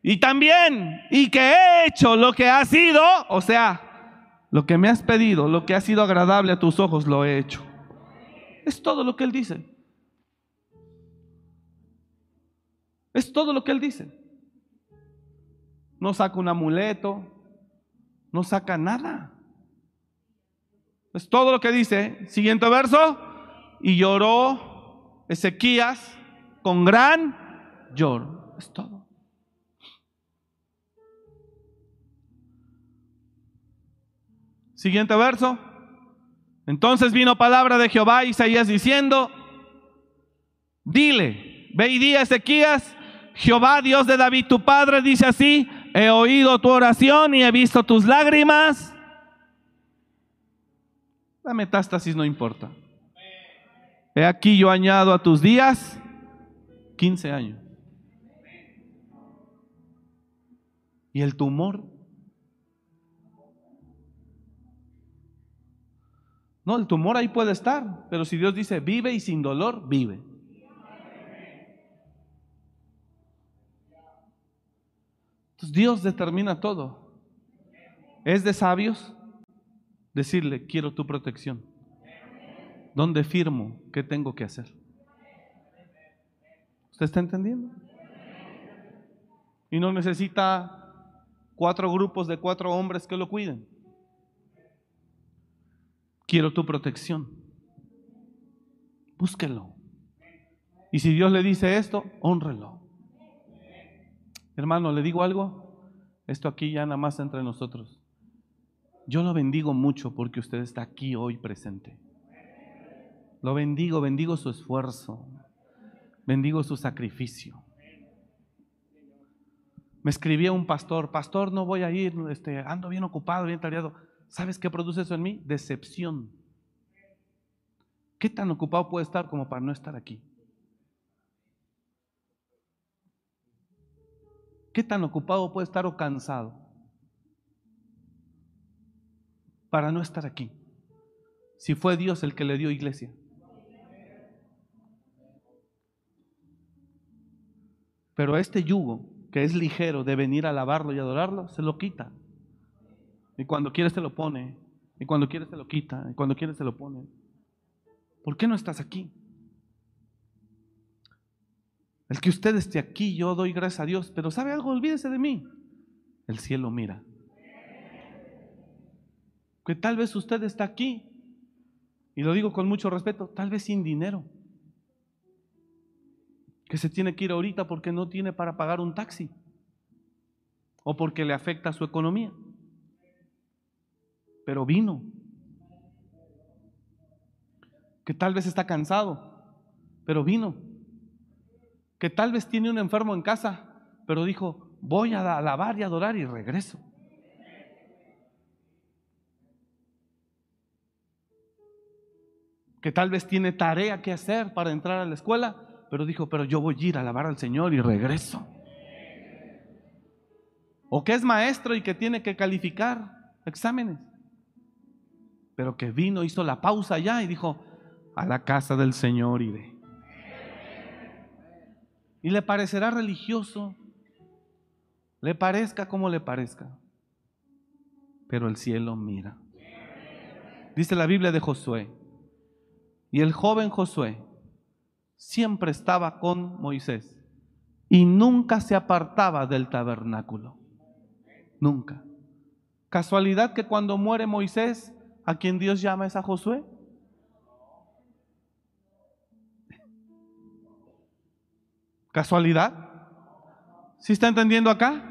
Y también, y que he hecho lo que ha sido, o sea, lo que me has pedido, lo que ha sido agradable a tus ojos, lo he hecho. Es todo lo que él dice. Es todo lo que él dice. No saca un amuleto, no saca nada. Es todo lo que dice. Siguiente verso. Y lloró Ezequías con gran lloro. Es todo. Siguiente verso. Entonces vino palabra de Jehová a Isaías diciendo, dile, ve y di a Ezequías, Jehová Dios de David tu padre dice así, he oído tu oración y he visto tus lágrimas. La metástasis no importa. He aquí yo añado a tus días 15 años. ¿Y el tumor? No, el tumor ahí puede estar, pero si Dios dice vive y sin dolor, vive. Dios determina todo. Es de sabios decirle, quiero tu protección. ¿Dónde firmo? ¿Qué tengo que hacer? ¿Usted está entendiendo? Y no necesita cuatro grupos de cuatro hombres que lo cuiden. Quiero tu protección. Búsquelo. Y si Dios le dice esto, honrelo. Hermano, ¿le digo algo? Esto aquí ya nada más entre nosotros. Yo lo bendigo mucho porque usted está aquí hoy presente. Lo bendigo, bendigo su esfuerzo, bendigo su sacrificio. Me escribía un pastor, pastor, no voy a ir, este, ando bien ocupado, bien tareado. ¿Sabes qué produce eso en mí? Decepción. ¿Qué tan ocupado puede estar como para no estar aquí? ¿Qué tan ocupado puede estar o cansado para no estar aquí? Si fue Dios el que le dio iglesia. Pero este yugo, que es ligero de venir a alabarlo y adorarlo, se lo quita. Y cuando quiere se lo pone. Y cuando quiere se lo quita. Y cuando quiere se lo pone. ¿Por qué no estás aquí? El que usted esté aquí, yo doy gracias a Dios, pero ¿sabe algo? Olvídese de mí. El cielo mira. Que tal vez usted está aquí, y lo digo con mucho respeto, tal vez sin dinero. Que se tiene que ir ahorita porque no tiene para pagar un taxi. O porque le afecta su economía. Pero vino. Que tal vez está cansado, pero vino que tal vez tiene un enfermo en casa, pero dijo, voy a alabar y adorar y regreso. Que tal vez tiene tarea que hacer para entrar a la escuela, pero dijo, pero yo voy a ir a alabar al Señor y regreso. O que es maestro y que tiene que calificar exámenes, pero que vino, hizo la pausa ya y dijo, a la casa del Señor iré. Y le parecerá religioso, le parezca como le parezca, pero el cielo mira. Dice la Biblia de Josué, y el joven Josué siempre estaba con Moisés y nunca se apartaba del tabernáculo. Nunca. Casualidad que cuando muere Moisés, a quien Dios llama es a Josué. ¿Casualidad? ¿Sí está entendiendo acá?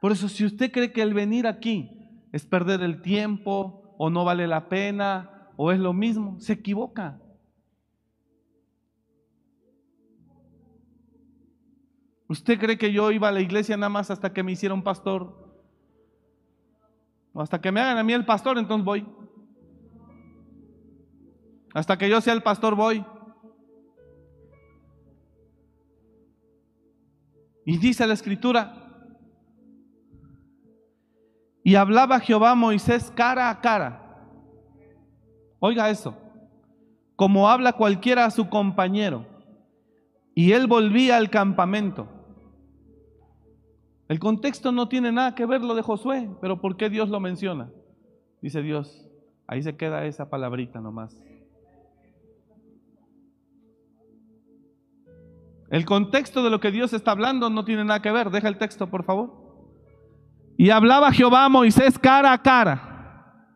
Por eso, si usted cree que el venir aquí es perder el tiempo o no vale la pena o es lo mismo, se equivoca. ¿Usted cree que yo iba a la iglesia nada más hasta que me hicieron pastor? O hasta que me hagan a mí el pastor, entonces voy. Hasta que yo sea el pastor, voy. Y dice la escritura, y hablaba Jehová a Moisés cara a cara. Oiga eso, como habla cualquiera a su compañero. Y él volvía al campamento. El contexto no tiene nada que ver lo de Josué, pero ¿por qué Dios lo menciona? Dice Dios, ahí se queda esa palabrita nomás. El contexto de lo que Dios está hablando no tiene nada que ver. Deja el texto, por favor. Y hablaba Jehová a Moisés cara a cara,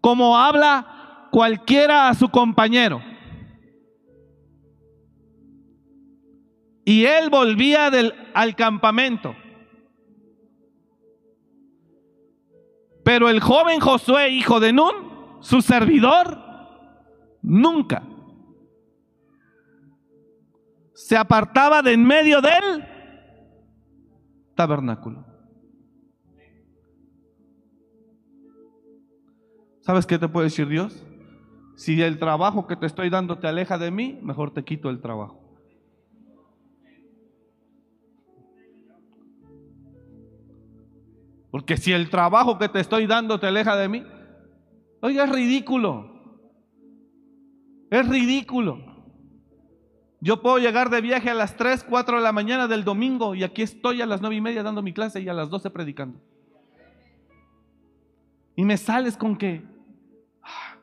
como habla cualquiera a su compañero. Y él volvía del, al campamento. Pero el joven Josué, hijo de Nun, su servidor, nunca se apartaba de en medio del tabernáculo. ¿Sabes qué te puede decir Dios? Si el trabajo que te estoy dando te aleja de mí, mejor te quito el trabajo. Porque si el trabajo que te estoy dando te aleja de mí, oiga, es ridículo. Es ridículo. Yo puedo llegar de viaje a las 3, 4 de la mañana del domingo y aquí estoy a las 9 y media dando mi clase y a las 12 predicando. Y me sales con que... Ah,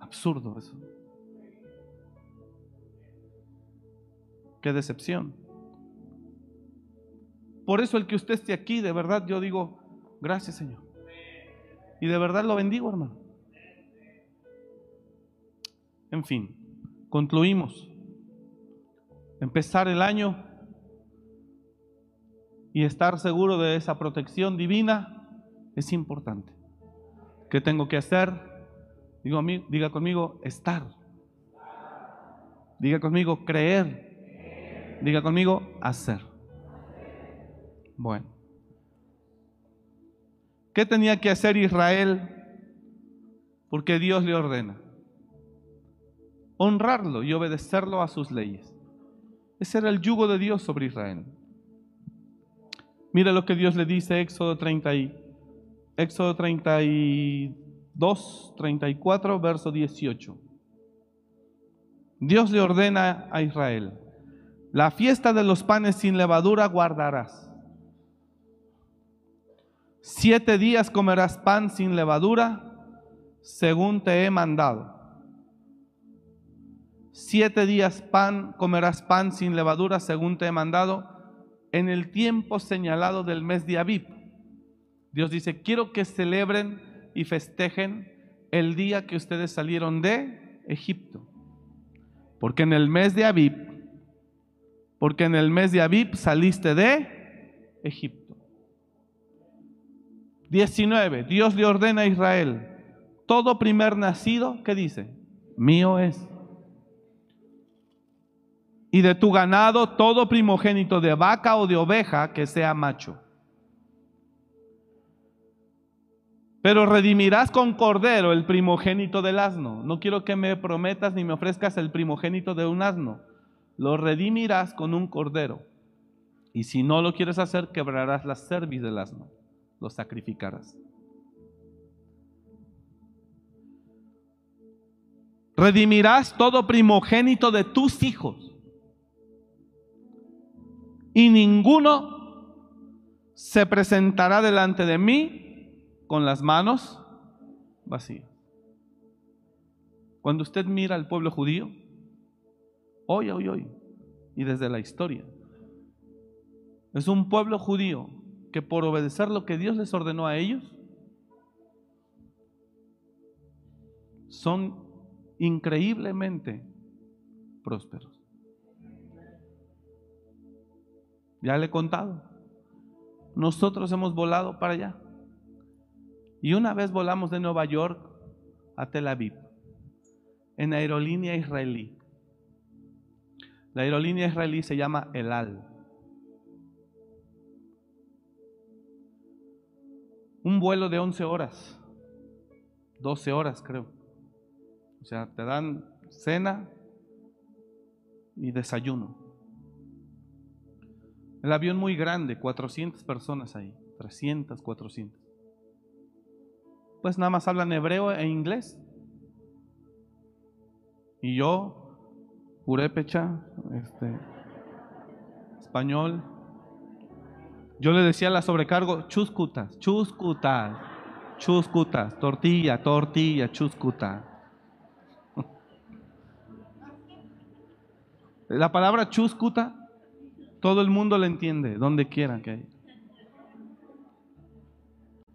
absurdo eso. Qué decepción. Por eso el que usted esté aquí, de verdad, yo digo, gracias Señor. Y de verdad lo bendigo, hermano. En fin, concluimos. Empezar el año y estar seguro de esa protección divina es importante. ¿Qué tengo que hacer? Digo, diga conmigo, estar. Diga conmigo, creer. Diga conmigo, hacer. Bueno. ¿Qué tenía que hacer Israel? Porque Dios le ordena. Honrarlo y obedecerlo a sus leyes. Ese era el yugo de Dios sobre Israel. Mira lo que Dios le dice, Éxodo 30 y, Éxodo 32, 34, verso 18. Dios le ordena a Israel, la fiesta de los panes sin levadura guardarás. Siete días comerás pan sin levadura, según te he mandado. Siete días pan comerás pan sin levadura, según te he mandado, en el tiempo señalado del mes de Abib. Dios dice, quiero que celebren y festejen el día que ustedes salieron de Egipto. Porque en el mes de Abib, porque en el mes de Abib saliste de Egipto. 19. Dios le ordena a Israel, todo primer nacido, ¿qué dice? Mío es. Y de tu ganado, todo primogénito de vaca o de oveja que sea macho. Pero redimirás con cordero el primogénito del asno. No quiero que me prometas ni me ofrezcas el primogénito de un asno. Lo redimirás con un cordero. Y si no lo quieres hacer, quebrarás la cerviz del asno lo sacrificarás. Redimirás todo primogénito de tus hijos. Y ninguno se presentará delante de mí con las manos vacías. Cuando usted mira al pueblo judío, hoy, hoy, hoy, y desde la historia, es un pueblo judío que por obedecer lo que Dios les ordenó a ellos, son increíblemente prósperos. Ya le he contado. Nosotros hemos volado para allá. Y una vez volamos de Nueva York a Tel Aviv, en aerolínea israelí. La aerolínea israelí se llama El Al. un vuelo de 11 horas, 12 horas creo. O sea, te dan cena y desayuno. El avión muy grande, 400 personas ahí, 300, 400. Pues nada más hablan hebreo e inglés. Y yo, purépecha, este, español, yo le decía a la sobrecargo, chuscutas, chuscutas, chuscutas, tortilla, tortilla, chuscuta. La palabra chuscuta, todo el mundo la entiende, donde quiera que haya.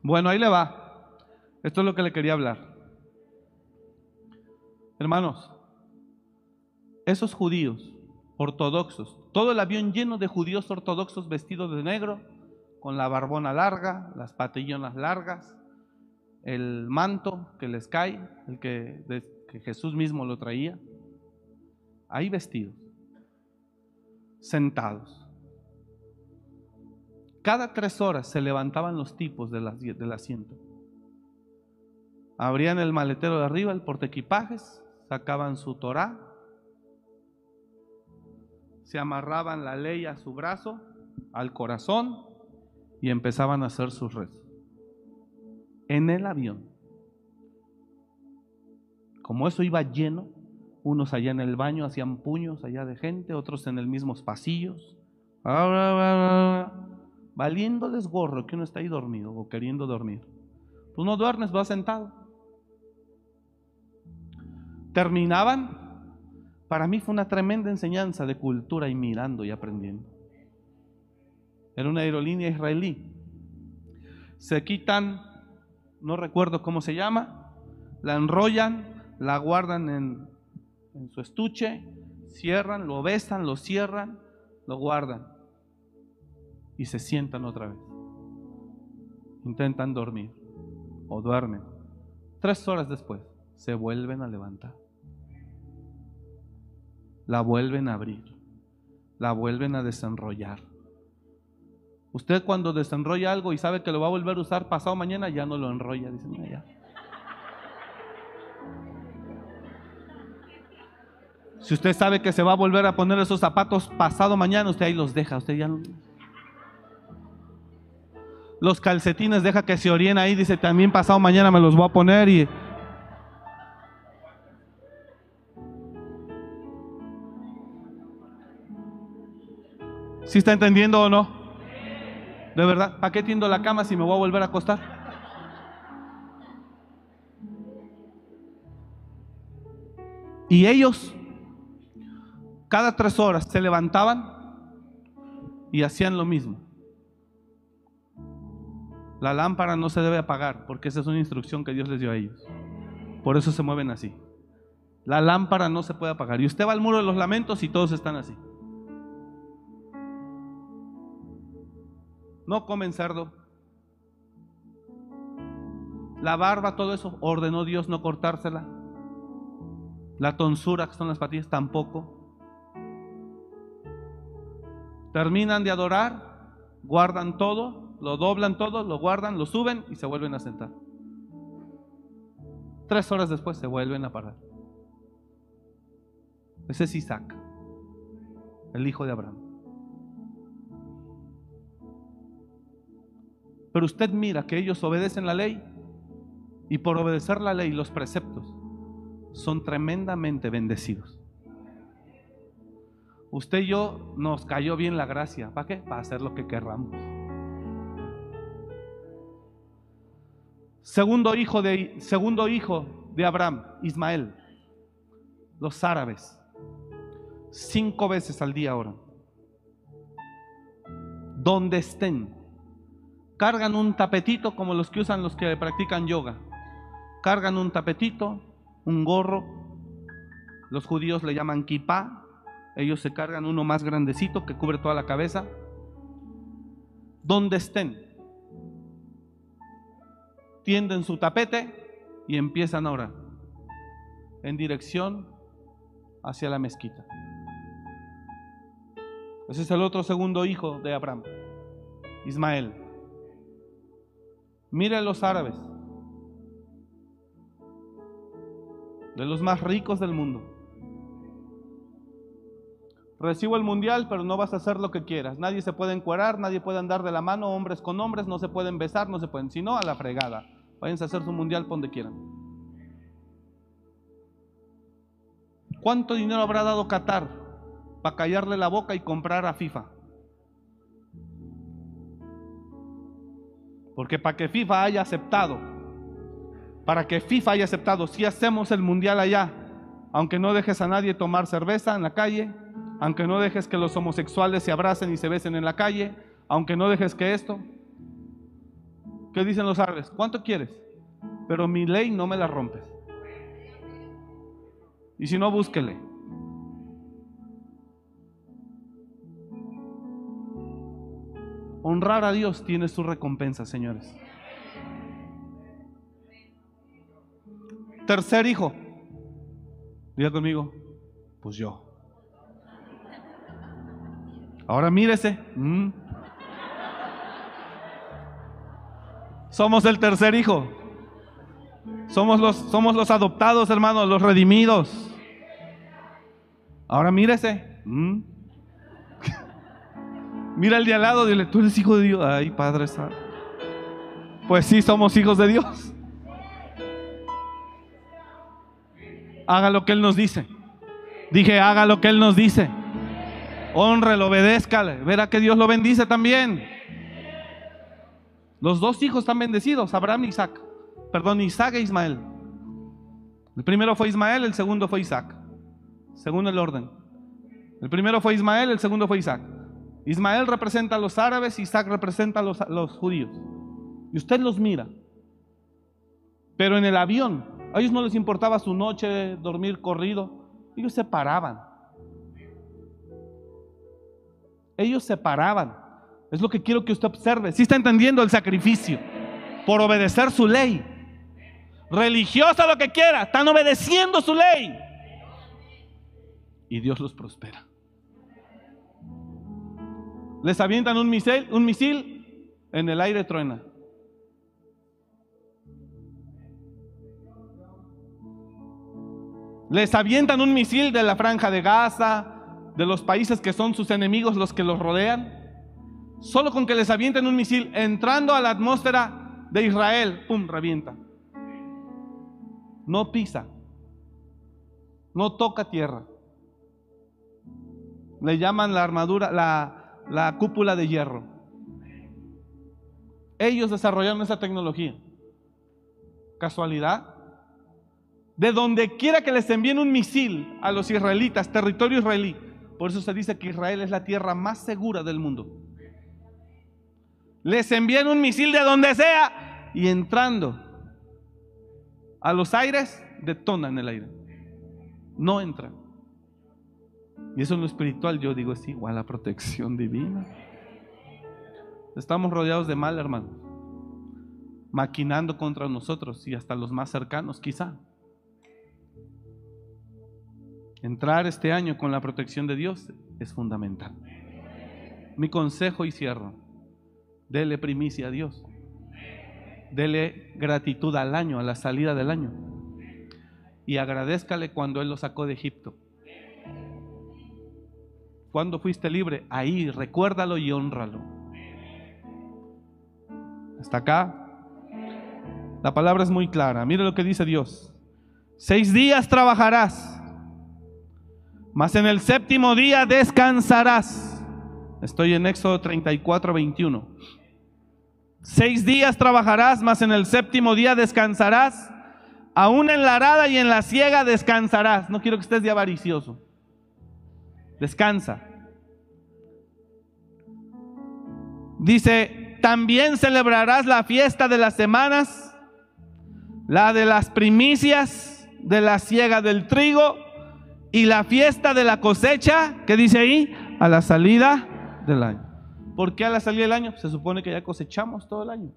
Bueno, ahí le va. Esto es lo que le quería hablar. Hermanos, esos judíos ortodoxos, todo el avión lleno de judíos ortodoxos vestidos de negro, con la barbona larga, las patillonas largas, el manto que les cae, el que, que Jesús mismo lo traía, ahí vestidos, sentados. Cada tres horas se levantaban los tipos del asiento. Abrían el maletero de arriba, el portequipajes, sacaban su Torah, se amarraban la ley a su brazo, al corazón, y empezaban a hacer sus rezos. En el avión. Como eso iba lleno, unos allá en el baño hacían puños allá de gente, otros en el mismos pasillos, valiéndoles gorro que uno está ahí dormido o queriendo dormir. Tú no duermes, vas sentado. Terminaban para mí fue una tremenda enseñanza de cultura y mirando y aprendiendo. Era una aerolínea israelí. Se quitan, no recuerdo cómo se llama, la enrollan, la guardan en, en su estuche, cierran, lo besan, lo cierran, lo guardan y se sientan otra vez. Intentan dormir o duermen. Tres horas después se vuelven a levantar. la vuelven a abrir, la vuelven a desenrollar. Usted cuando desenrolla algo y sabe que lo va a volver a usar pasado mañana, ya no lo enrolla, dicen ya. Si usted sabe que se va a volver a poner esos zapatos pasado mañana, usted ahí los deja, usted ya no... Los calcetines deja que se orien ahí, dice, también pasado mañana me los voy a poner y... ¿Sí está entendiendo o no? ¿De verdad? ¿Para qué tiendo la cama si me voy a volver a acostar? Y ellos cada tres horas se levantaban y hacían lo mismo. La lámpara no se debe apagar porque esa es una instrucción que Dios les dio a ellos. Por eso se mueven así. La lámpara no se puede apagar. Y usted va al muro de los lamentos y todos están así. No comen cerdo. La barba, todo eso, ordenó Dios no cortársela. La tonsura, que son las patillas, tampoco. Terminan de adorar, guardan todo, lo doblan todo, lo guardan, lo suben y se vuelven a sentar. Tres horas después se vuelven a parar. Ese es Isaac, el hijo de Abraham. Pero usted mira que ellos obedecen la ley y por obedecer la ley, los preceptos, son tremendamente bendecidos. Usted y yo nos cayó bien la gracia. ¿Para qué? Para hacer lo que querramos. Segundo hijo de, segundo hijo de Abraham, Ismael. Los árabes. Cinco veces al día oran. Donde estén. Cargan un tapetito como los que usan los que practican yoga. Cargan un tapetito, un gorro. Los judíos le llaman kippah ellos se cargan uno más grandecito que cubre toda la cabeza. Donde estén, tienden su tapete y empiezan a orar en dirección hacia la mezquita. Ese es el otro segundo hijo de Abraham, Ismael. Miren los árabes, de los más ricos del mundo. Recibo el mundial, pero no vas a hacer lo que quieras. Nadie se puede encuerar, nadie puede andar de la mano, hombres con hombres, no se pueden besar, no se pueden, sino a la fregada. Váyanse a hacer su mundial por donde quieran. ¿Cuánto dinero habrá dado Qatar para callarle la boca y comprar a FIFA? Porque para que FIFA haya aceptado, para que FIFA haya aceptado, si hacemos el mundial allá, aunque no dejes a nadie tomar cerveza en la calle, aunque no dejes que los homosexuales se abracen y se besen en la calle, aunque no dejes que esto. ¿Qué dicen los árabes? ¿Cuánto quieres? Pero mi ley no me la rompes. Y si no, búsquele. Honrar a Dios tiene su recompensa, señores. Tercer hijo. Diga conmigo, pues yo. Ahora mírese. Mm. Somos el tercer hijo. Somos los, somos los adoptados, hermanos, los redimidos. Ahora mírese. Mm. Mira el de al lado, dile, tú eres hijo de Dios. Ay, Padre Pues sí, somos hijos de Dios. Haga lo que Él nos dice. Dije, haga lo que Él nos dice. Honrelo, obedézcale. Verá que Dios lo bendice también. Los dos hijos están bendecidos, Abraham y Isaac. Perdón, Isaac e Ismael. El primero fue Ismael, el segundo fue Isaac. Según el orden. El primero fue Ismael, el segundo fue Isaac. Ismael representa a los árabes, Isaac representa a los, los judíos. Y usted los mira. Pero en el avión, a ellos no les importaba su noche, dormir corrido. Ellos se paraban Ellos se paraban. Es lo que quiero que usted observe. Si está entendiendo el sacrificio por obedecer su ley. Religiosa lo que quiera, están obedeciendo su ley. y Dios los prospera. Les avientan un misil, un misil en el aire truena. Les avientan un misil de la franja de Gaza, de los países que son sus enemigos, los que los rodean. Solo con que les avienten un misil entrando a la atmósfera de Israel, ¡pum!, revienta. No pisa. No toca tierra. Le llaman la armadura, la, la cúpula de hierro. Ellos desarrollaron esa tecnología. ¿Casualidad? De donde quiera que les envíen un misil a los israelitas, territorio israelí. Por eso se dice que Israel es la tierra más segura del mundo. Les envían un misil de donde sea y entrando a los aires, detonan el aire. No entran. Y eso en lo espiritual yo digo es igual a protección divina. Estamos rodeados de mal, hermano. Maquinando contra nosotros y hasta los más cercanos quizá. Entrar este año con la protección de Dios es fundamental. Mi consejo y cierro, dele primicia a Dios. Dele gratitud al año, a la salida del año. Y agradezcale cuando Él lo sacó de Egipto. Cuando fuiste libre, ahí recuérdalo y honralo. Hasta acá. La palabra es muy clara. Mire lo que dice Dios. Seis días trabajarás mas en el séptimo día descansarás. Estoy en Éxodo 34, 21. Seis días trabajarás, mas en el séptimo día descansarás. Aún en la arada y en la siega descansarás. No quiero que estés de avaricioso. Descansa. Dice, también celebrarás la fiesta de las semanas, la de las primicias, de la siega del trigo y la fiesta de la cosecha, ¿qué dice ahí? A la salida del año. ¿Por qué a la salida del año? Se supone que ya cosechamos todo el año.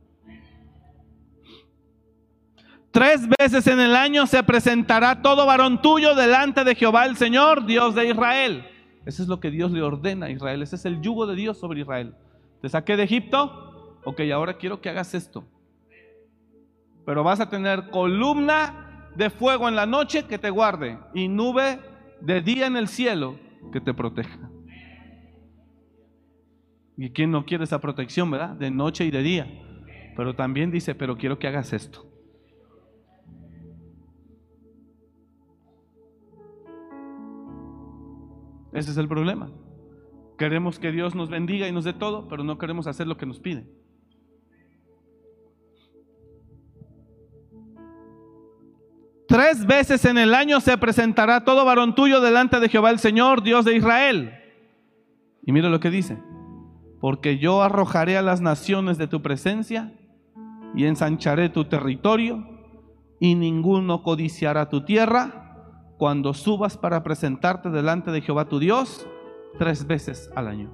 Tres veces en el año se presentará todo varón tuyo delante de Jehová el Señor, Dios de Israel. Eso es lo que Dios le ordena a Israel. Ese es el yugo de Dios sobre Israel. Te saqué de Egipto. Ok, ahora quiero que hagas esto. Pero vas a tener columna de fuego en la noche que te guarde y nube de día en el cielo que te proteja. ¿Y quién no quiere esa protección, verdad? De noche y de día. Pero también dice, pero quiero que hagas esto. Ese es el problema. Queremos que Dios nos bendiga y nos dé todo, pero no queremos hacer lo que nos pide. Tres veces en el año se presentará todo varón tuyo delante de Jehová el Señor, Dios de Israel. Y mira lo que dice. Porque yo arrojaré a las naciones de tu presencia y ensancharé tu territorio y ninguno codiciará tu tierra cuando subas para presentarte delante de Jehová tu Dios tres veces al año.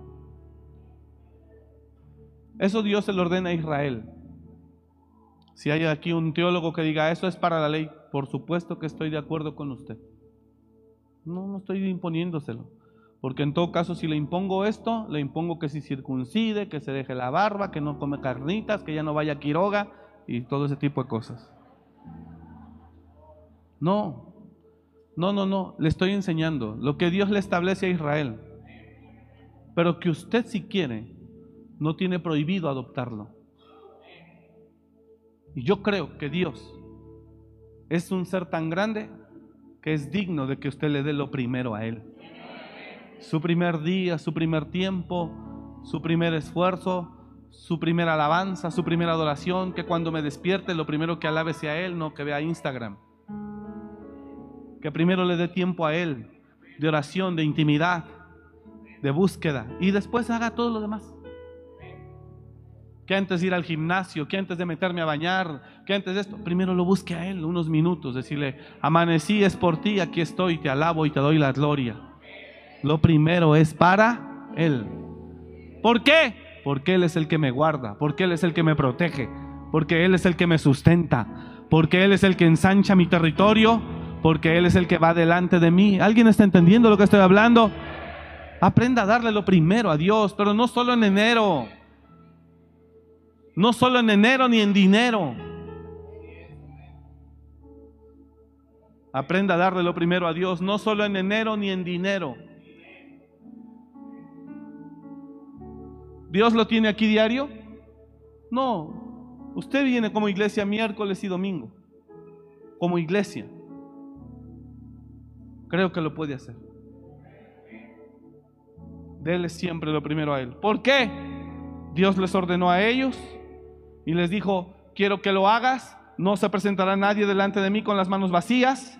Eso Dios se lo ordena a Israel. Si hay aquí un teólogo que diga eso es para la ley, por supuesto que estoy de acuerdo con usted. No, no estoy imponiéndoselo. Porque en todo caso, si le impongo esto, le impongo que se circuncide, que se deje la barba, que no come carnitas, que ya no vaya a Quiroga y todo ese tipo de cosas. No, no, no, no. Le estoy enseñando lo que Dios le establece a Israel. Pero que usted si quiere, no tiene prohibido adoptarlo. Y yo creo que Dios es un ser tan grande que es digno de que usted le dé lo primero a Él. Su primer día, su primer tiempo, su primer esfuerzo, su primera alabanza, su primera adoración, que cuando me despierte lo primero que alabe sea Él, no que vea Instagram. Que primero le dé tiempo a Él, de oración, de intimidad, de búsqueda, y después haga todo lo demás que antes de ir al gimnasio, que antes de meterme a bañar, que antes de esto, primero lo busque a Él unos minutos, decirle, amanecí es por ti, aquí estoy, te alabo y te doy la gloria. Lo primero es para Él. ¿Por qué? Porque Él es el que me guarda, porque Él es el que me protege, porque Él es el que me sustenta, porque Él es el que ensancha mi territorio, porque Él es el que va delante de mí. ¿Alguien está entendiendo lo que estoy hablando? Aprenda a darle lo primero a Dios, pero no solo en enero. No solo en enero ni en dinero. Aprenda a darle lo primero a Dios, no solo en enero ni en dinero. ¿Dios lo tiene aquí diario? No. Usted viene como iglesia miércoles y domingo. Como iglesia. Creo que lo puede hacer. Dele siempre lo primero a Él. ¿Por qué? Dios les ordenó a ellos y les dijo, quiero que lo hagas. No se presentará nadie delante de mí con las manos vacías.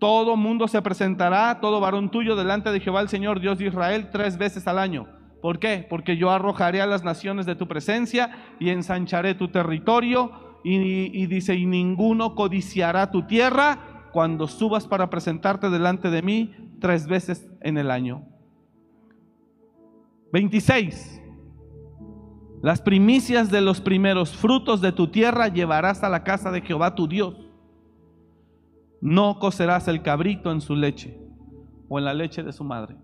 Todo mundo se presentará, todo varón tuyo delante de Jehová el Señor, Dios de Israel, tres veces al año. ¿Por qué? Porque yo arrojaré a las naciones de tu presencia y ensancharé tu territorio. Y, dice, y ninguno codiciará tu tierra cuando subas para presentarte delante de mí tres veces en el año. 26. Las primicias de los primeros frutos de tu tierra llevarás a la casa de Jehová tu Dios. No cocerás el cabrito en su leche o en la leche de su madre.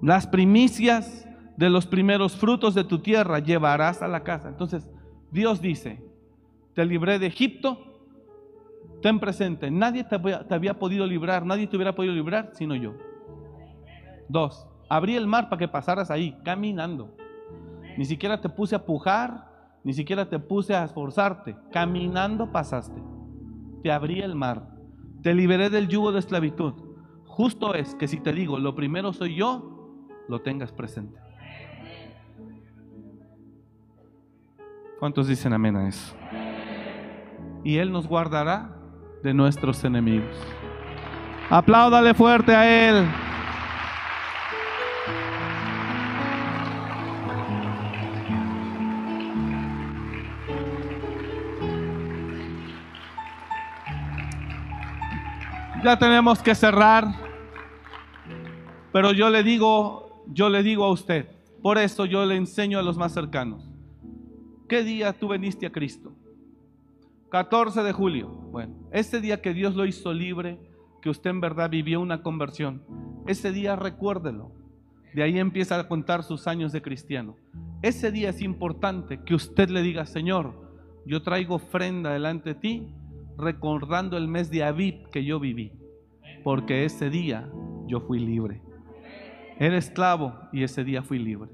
Las primicias de los primeros frutos de tu tierra llevarás a la casa. Entonces, Dios dice, te libré de Egipto, ten presente, nadie te había, podido librar, nadie te hubiera podido librar sino yo. Dos, abrí el mar para que pasaras ahí, caminando. Ni siquiera te puse a pujar, ni siquiera te puse a esforzarte, caminando pasaste te abrí el mar, te liberé del yugo de esclavitud. Justo es que si te digo, lo primero soy yo, lo tengas presente. ¿Cuántos dicen amén a eso? Y Él nos guardará de nuestros enemigos. Apláudale fuerte a Él. Ya tenemos que cerrar. Pero yo le digo, yo le digo a usted, por eso yo le enseño a los más cercanos. ¿Qué día tú veniste a Cristo? 14 de julio. Bueno, ese día que Dios lo hizo libre, que usted en verdad vivió una conversión, ese día recuérdelo. De ahí empieza a contar sus años de cristiano. Ese día es importante que usted le diga, Señor, yo traigo ofrenda delante de ti recordando el mes de Aviv que yo viví, porque ese día yo fui libre. Era esclavo y ese día fui libre.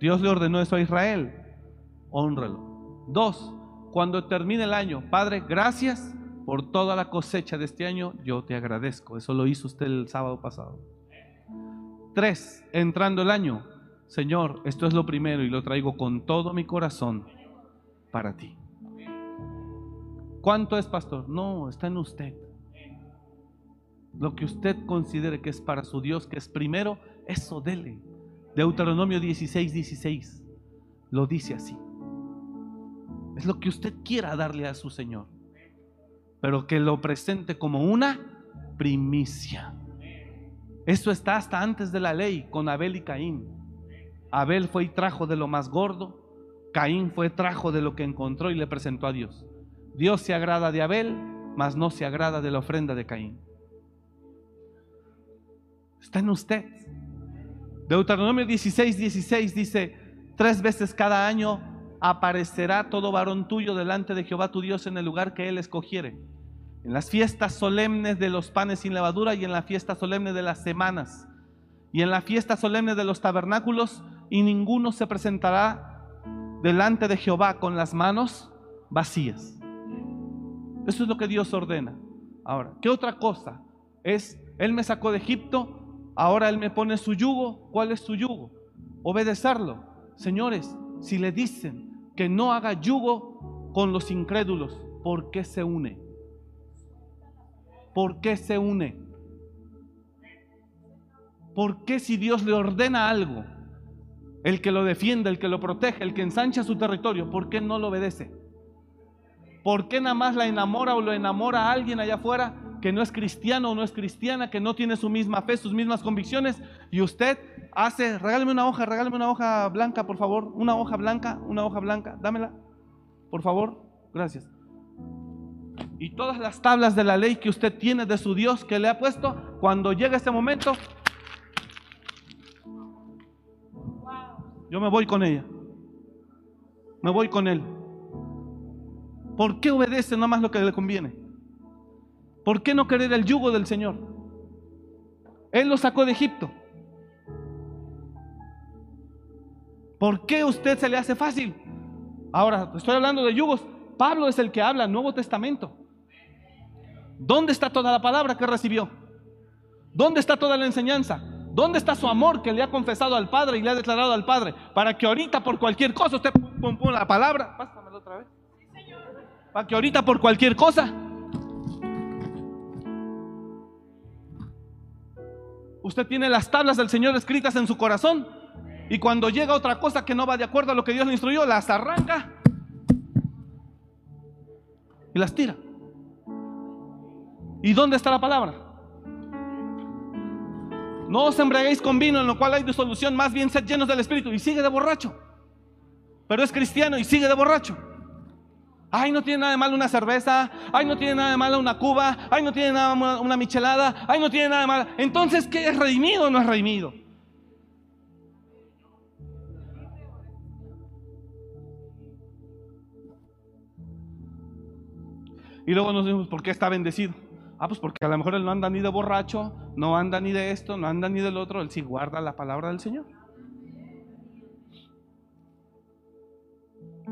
Dios le ordenó eso a Israel, honralo. Dos, cuando termine el año, Padre, gracias por toda la cosecha de este año, yo te agradezco. Eso lo hizo usted el sábado pasado. Tres, entrando el año, Señor, esto es lo primero y lo traigo con todo mi corazón para ti. ¿Cuánto es, pastor? No, está en usted. Lo que usted considere que es para su Dios, que es primero, eso dele. Deuteronomio 16, 16 lo dice así. Es lo que usted quiera darle a su Señor, pero que lo presente como una primicia. Eso está hasta antes de la ley con Abel y Caín. Abel fue y trajo de lo más gordo, Caín fue trajo de lo que encontró y le presentó a Dios. Dios se agrada de Abel, mas no se agrada de la ofrenda de Caín. Está en usted. Deuteronomio 16, 16 dice, tres veces cada año aparecerá todo varón tuyo delante de Jehová tu Dios en el lugar que él escogiere. En las fiestas solemnes de los panes sin levadura y en la fiesta solemne de las semanas y en la fiesta solemne de los tabernáculos y ninguno se presentará delante de Jehová con las manos vacías. Eso es lo que Dios ordena. Ahora, ¿qué otra cosa? Es, Él me sacó de Egipto, ahora Él me pone su yugo. ¿Cuál es su yugo? Obedecerlo. Señores, si le dicen que no haga yugo con los incrédulos, ¿por qué se une? ¿Por qué se une? ¿Por qué si Dios le ordena algo, el que lo defiende, el que lo protege, el que ensancha su territorio, ¿por qué no lo obedece? ¿Por qué nada más la enamora o lo enamora a alguien allá afuera que no es cristiano o no es cristiana, que no tiene su misma fe, sus mismas convicciones? Y usted hace, regáleme una hoja, regáleme una hoja blanca, por favor. Una hoja blanca, una hoja blanca, dámela, por favor. Gracias. Y todas las tablas de la ley que usted tiene de su Dios que le ha puesto, cuando llega ese momento, yo me voy con ella. Me voy con él. ¿Por qué obedece más lo que le conviene? ¿Por qué no querer el yugo del Señor? Él lo sacó de Egipto. ¿Por qué usted se le hace fácil? Ahora, estoy hablando de yugos. Pablo es el que habla Nuevo Testamento. ¿Dónde está toda la palabra que recibió? ¿Dónde está toda la enseñanza? ¿Dónde está su amor que le ha confesado al Padre y le ha declarado al Padre? Para que ahorita por cualquier cosa usted pum, pum, la palabra. Pásamelo otra vez. Para que ahorita por cualquier cosa usted tiene las tablas del Señor escritas en su corazón y cuando llega otra cosa que no va de acuerdo a lo que Dios le instruyó, las arranca y las tira. ¿Y dónde está la palabra? No os embriaguéis con vino en lo cual hay disolución, más bien sed llenos del Espíritu y sigue de borracho. Pero es cristiano y sigue de borracho. Ay, no tiene nada de malo una cerveza. Ay, no tiene nada de malo una cuba. Ay, no tiene nada de una michelada. Ay, no tiene nada de malo. Entonces, ¿qué es redimido o no es redimido? Y luego nos decimos, ¿por qué está bendecido? Ah, pues porque a lo mejor él no anda ni de borracho, no anda ni de esto, no anda ni del otro, él sí guarda la palabra del Señor.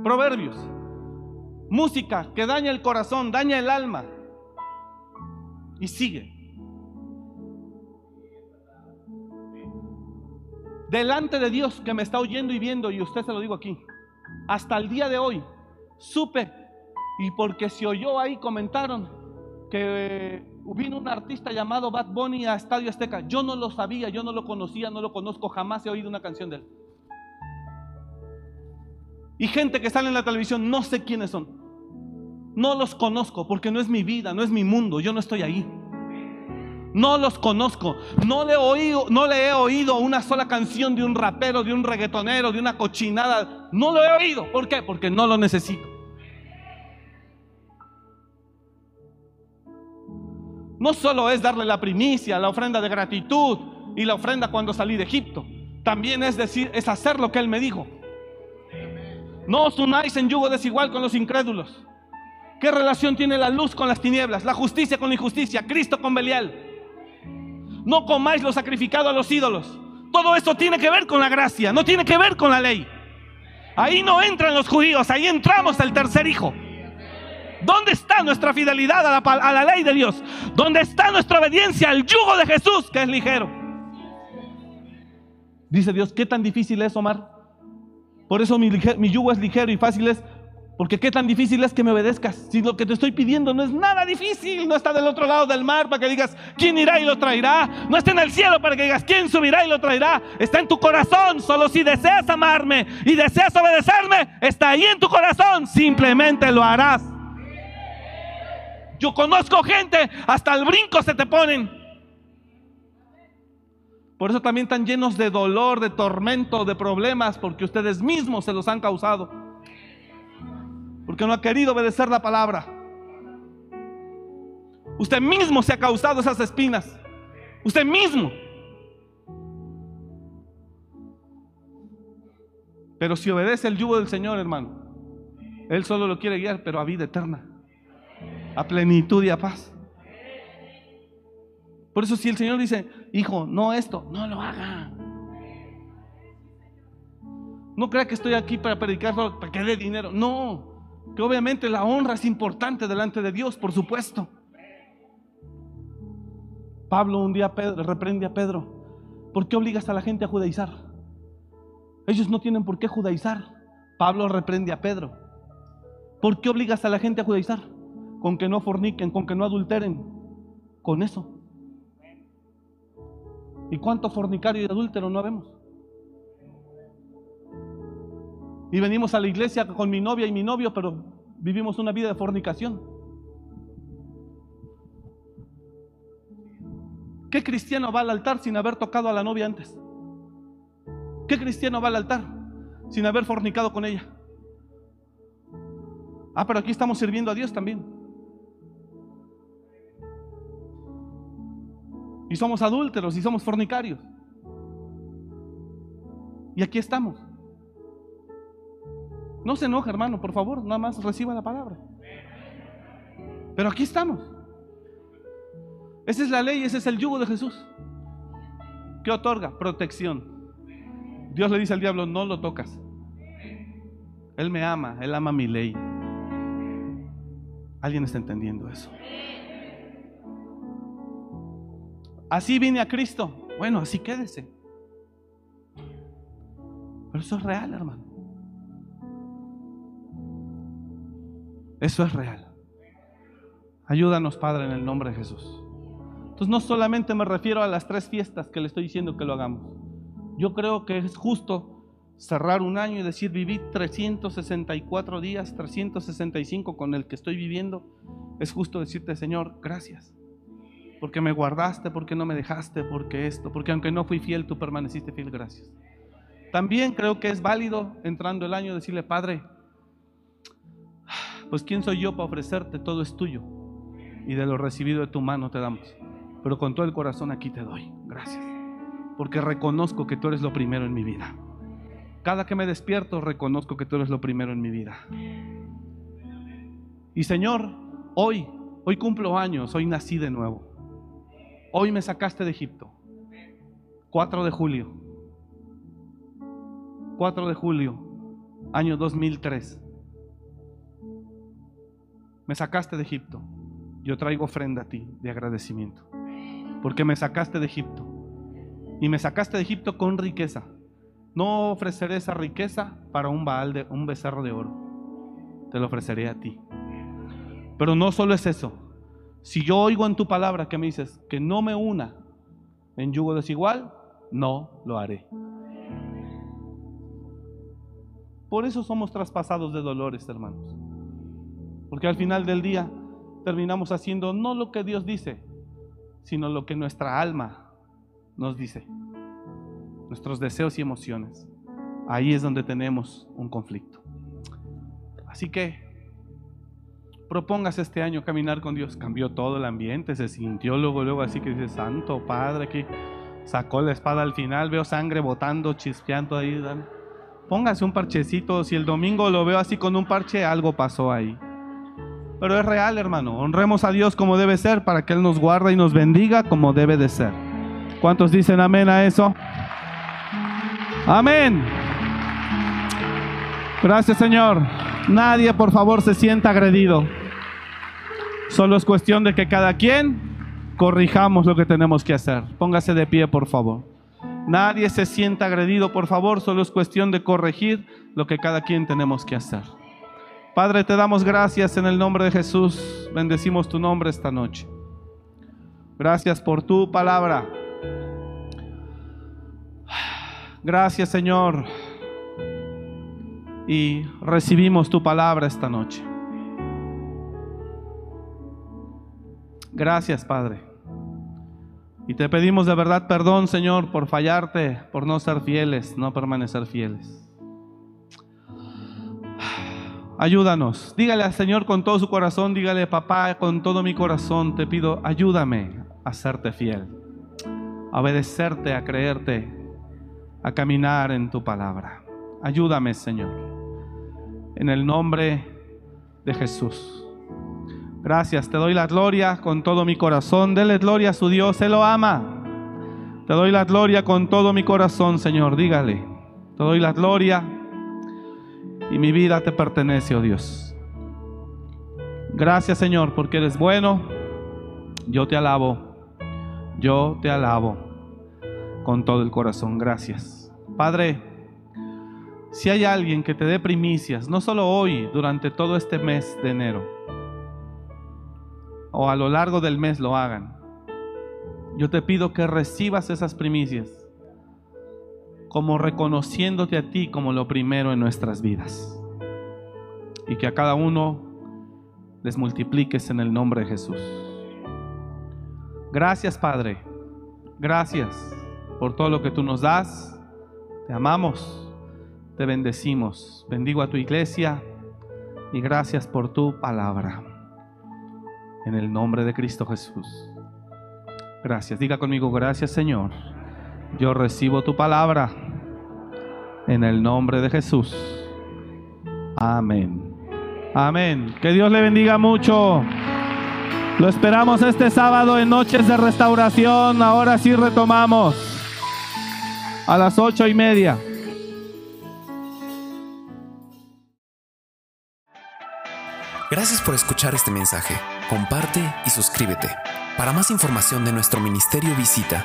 Proverbios. Música que daña el corazón, daña el alma. Y sigue. Delante de Dios que me está oyendo y viendo, y usted se lo digo aquí, hasta el día de hoy, supe y porque se oyó ahí, comentaron que vino un artista llamado Bad Bunny a Estadio Azteca. Yo no lo sabía, yo no lo conocía, no lo conozco, jamás he oído una canción de él. Y gente que sale en la televisión, no sé quiénes son. No los conozco porque no es mi vida, no es mi mundo, yo no estoy ahí. No los conozco. No le, he oído, no le he oído una sola canción de un rapero, de un reggaetonero, de una cochinada. No lo he oído. ¿Por qué? Porque no lo necesito. no solo es darle la primicia, la ofrenda de gratitud y la ofrenda cuando salí de Egipto. También es decir, es hacer lo que Él me dijo. No os unáis en yugo desigual con los incrédulos. ¿Qué relación tiene la luz con las tinieblas? La justicia con la injusticia, Cristo con Belial. No comáis lo sacrificado a los ídolos. Todo eso tiene que ver con la gracia, no tiene que ver con la ley. Ahí no entran los judíos, ahí entramos el tercer hijo. ¿Dónde está nuestra fidelidad a la, ley de Dios? ¿Dónde está nuestra obediencia al yugo de Jesús, que es ligero? Dice Dios, ¿qué tan difícil es, Omar? Por eso mi yugo es ligero y fácil es, porque qué tan difícil es que me obedezcas. Si lo que te estoy pidiendo no es nada difícil, no está del otro lado del mar para que digas, ¿quién irá y lo traerá? No está en el cielo para que digas, ¿quién subirá y lo traerá? Está en tu corazón, solo si deseas amarme y deseas obedecerme, está ahí en tu corazón, simplemente lo harás. Yo conozco gente, hasta el brinco se te ponen. Por eso también están llenos de dolor, de tormento, de problemas, porque ustedes mismos se los han causado. Porque no ha querido obedecer la palabra. Usted mismo se ha causado esas espinas. Usted mismo. Pero si obedece el yugo del Señor, hermano, Él solo lo quiere guiar, pero a vida eterna a plenitud y a paz. Por eso si el Señor dice, hijo, no esto, no lo haga. No crea que estoy aquí para predicar para que dé dinero. No, que obviamente la honra es importante delante de Dios, por supuesto. Pablo un día reprende a Pedro, ¿por qué obligas a la gente a judaizar? Ellos no tienen por qué judaizar. Pablo reprende a Pedro, ¿por qué obligas a la gente a judaizar? con que no forniquen, con que no adulteren, con eso. ¿Y cuánto fornicario y adúltero no vemos? Y venimos a la iglesia con mi novia y mi novio, pero vivimos una vida de fornicación. ¿Qué cristiano va al altar sin haber tocado a la novia antes? ¿Qué cristiano va al altar sin haber fornicado con ella? Ah, pero aquí estamos sirviendo a Dios también. Y somos adúlteros y somos fornicarios. Y aquí estamos. No se enoje, hermano, por favor, nada más reciba la palabra. Pero aquí estamos. Esa es la ley, ese es el yugo de Jesús. ¿Qué otorga? Protección. Dios le dice al diablo, no lo tocas. Él me ama, Él ama mi ley. ¿Alguien está entendiendo eso? Así vine a Cristo. Bueno, así quédese. Pero eso es real, hermano. Eso es real. Ayúdanos, Padre, en el nombre de Jesús. Entonces no solamente me refiero a las tres fiestas que le estoy diciendo que lo hagamos. Yo creo que es justo cerrar un año y decir, viví 364 días, 365 con el que estoy viviendo. Es justo decirte, Señor, gracias. Porque me guardaste, porque no me dejaste, porque esto, porque aunque no fui fiel, tú permaneciste fiel, gracias. También creo que es válido entrando el año decirle, Padre, pues quién soy yo para ofrecerte, todo es tuyo. Y de lo recibido de tu mano te damos. Pero con todo el corazón aquí te doy. Gracias. Porque reconozco que tú eres lo primero en mi vida. Cada que me despierto reconozco que tú eres lo primero en mi vida. Y Señor, hoy, hoy cumplo años, hoy nací de nuevo. Hoy me sacaste de Egipto. 4 de julio. 4 de julio, año 2003. Me sacaste de Egipto. Yo traigo ofrenda a ti de agradecimiento. Porque me sacaste de Egipto. Y me sacaste de Egipto con riqueza. No ofreceré esa riqueza para un baal de un becerro de oro. Te lo ofreceré a ti. Pero no solo es eso. Si yo oigo en tu palabra que me dices que no me una en yugo desigual, no lo haré. Por eso somos traspasados de dolores, hermanos. Porque al final del día terminamos haciendo no lo que Dios dice, sino lo que nuestra alma nos dice. Nuestros deseos y emociones. Ahí es donde tenemos un conflicto. Así que propongas este año caminar con Dios. Cambió todo el ambiente, se sintió luego, luego así que dice, Santo Padre, que sacó la espada al final, veo sangre botando, chispeando ahí. Póngase un parchecito, si el domingo lo veo así con un parche, algo pasó ahí. Pero es real, hermano. Honremos a Dios como debe ser para que Él nos guarde y nos bendiga como debe de ser. ¿Cuántos dicen amén a eso? Amén. Gracias, Señor. Nadie, por favor, se sienta agredido. Solo es cuestión de que cada quien corrijamos lo que tenemos que hacer. Póngase de pie, por favor. Nadie se sienta agredido, por favor. Solo es cuestión de corregir lo que cada quien tenemos que hacer. Padre, te damos gracias en el nombre de Jesús. Bendecimos tu nombre esta noche. Gracias por tu palabra. Gracias, Señor. Y recibimos tu palabra esta noche. Gracias, Padre. Y te pedimos de verdad perdón, Señor, por fallarte, por no ser fieles, no permanecer fieles. Ayúdanos. Dígale al Señor con todo su corazón, dígale, papá, con todo mi corazón, te pido, ayúdame a serte fiel, a obedecerte, a creerte, a caminar en tu palabra. Ayúdame, Señor. En el nombre de Jesús. Gracias, te doy la gloria con todo mi corazón. Dele gloria a su Dios, Él lo ama. Te doy la gloria con todo mi corazón, Señor. Dígale. Te doy la gloria y mi vida te pertenece, oh Dios. Gracias, Señor, porque eres bueno. Yo te alabo. Yo te alabo con todo el corazón. Gracias. Padre, si hay alguien que te dé primicias, no solo hoy, durante todo este mes de enero, o a lo largo del mes lo hagan, yo te pido que recibas esas primicias como reconociéndote a ti como lo primero en nuestras vidas. Y que a cada uno les multipliques en el nombre de Jesús. Gracias Padre, gracias por todo lo que tú nos das. Te amamos, te bendecimos. Bendigo a tu iglesia y gracias por tu palabra. En el nombre de Cristo Jesús. Gracias. Diga conmigo, gracias Señor. Yo recibo tu palabra en el nombre de Jesús. Amén. Amén. Que Dios le bendiga mucho. Lo esperamos este sábado en Noches de Restauración. Ahora sí retomamos a las ocho y media. Gracias por escuchar este mensaje. Comparte y suscríbete. Para más información de nuestro ministerio visita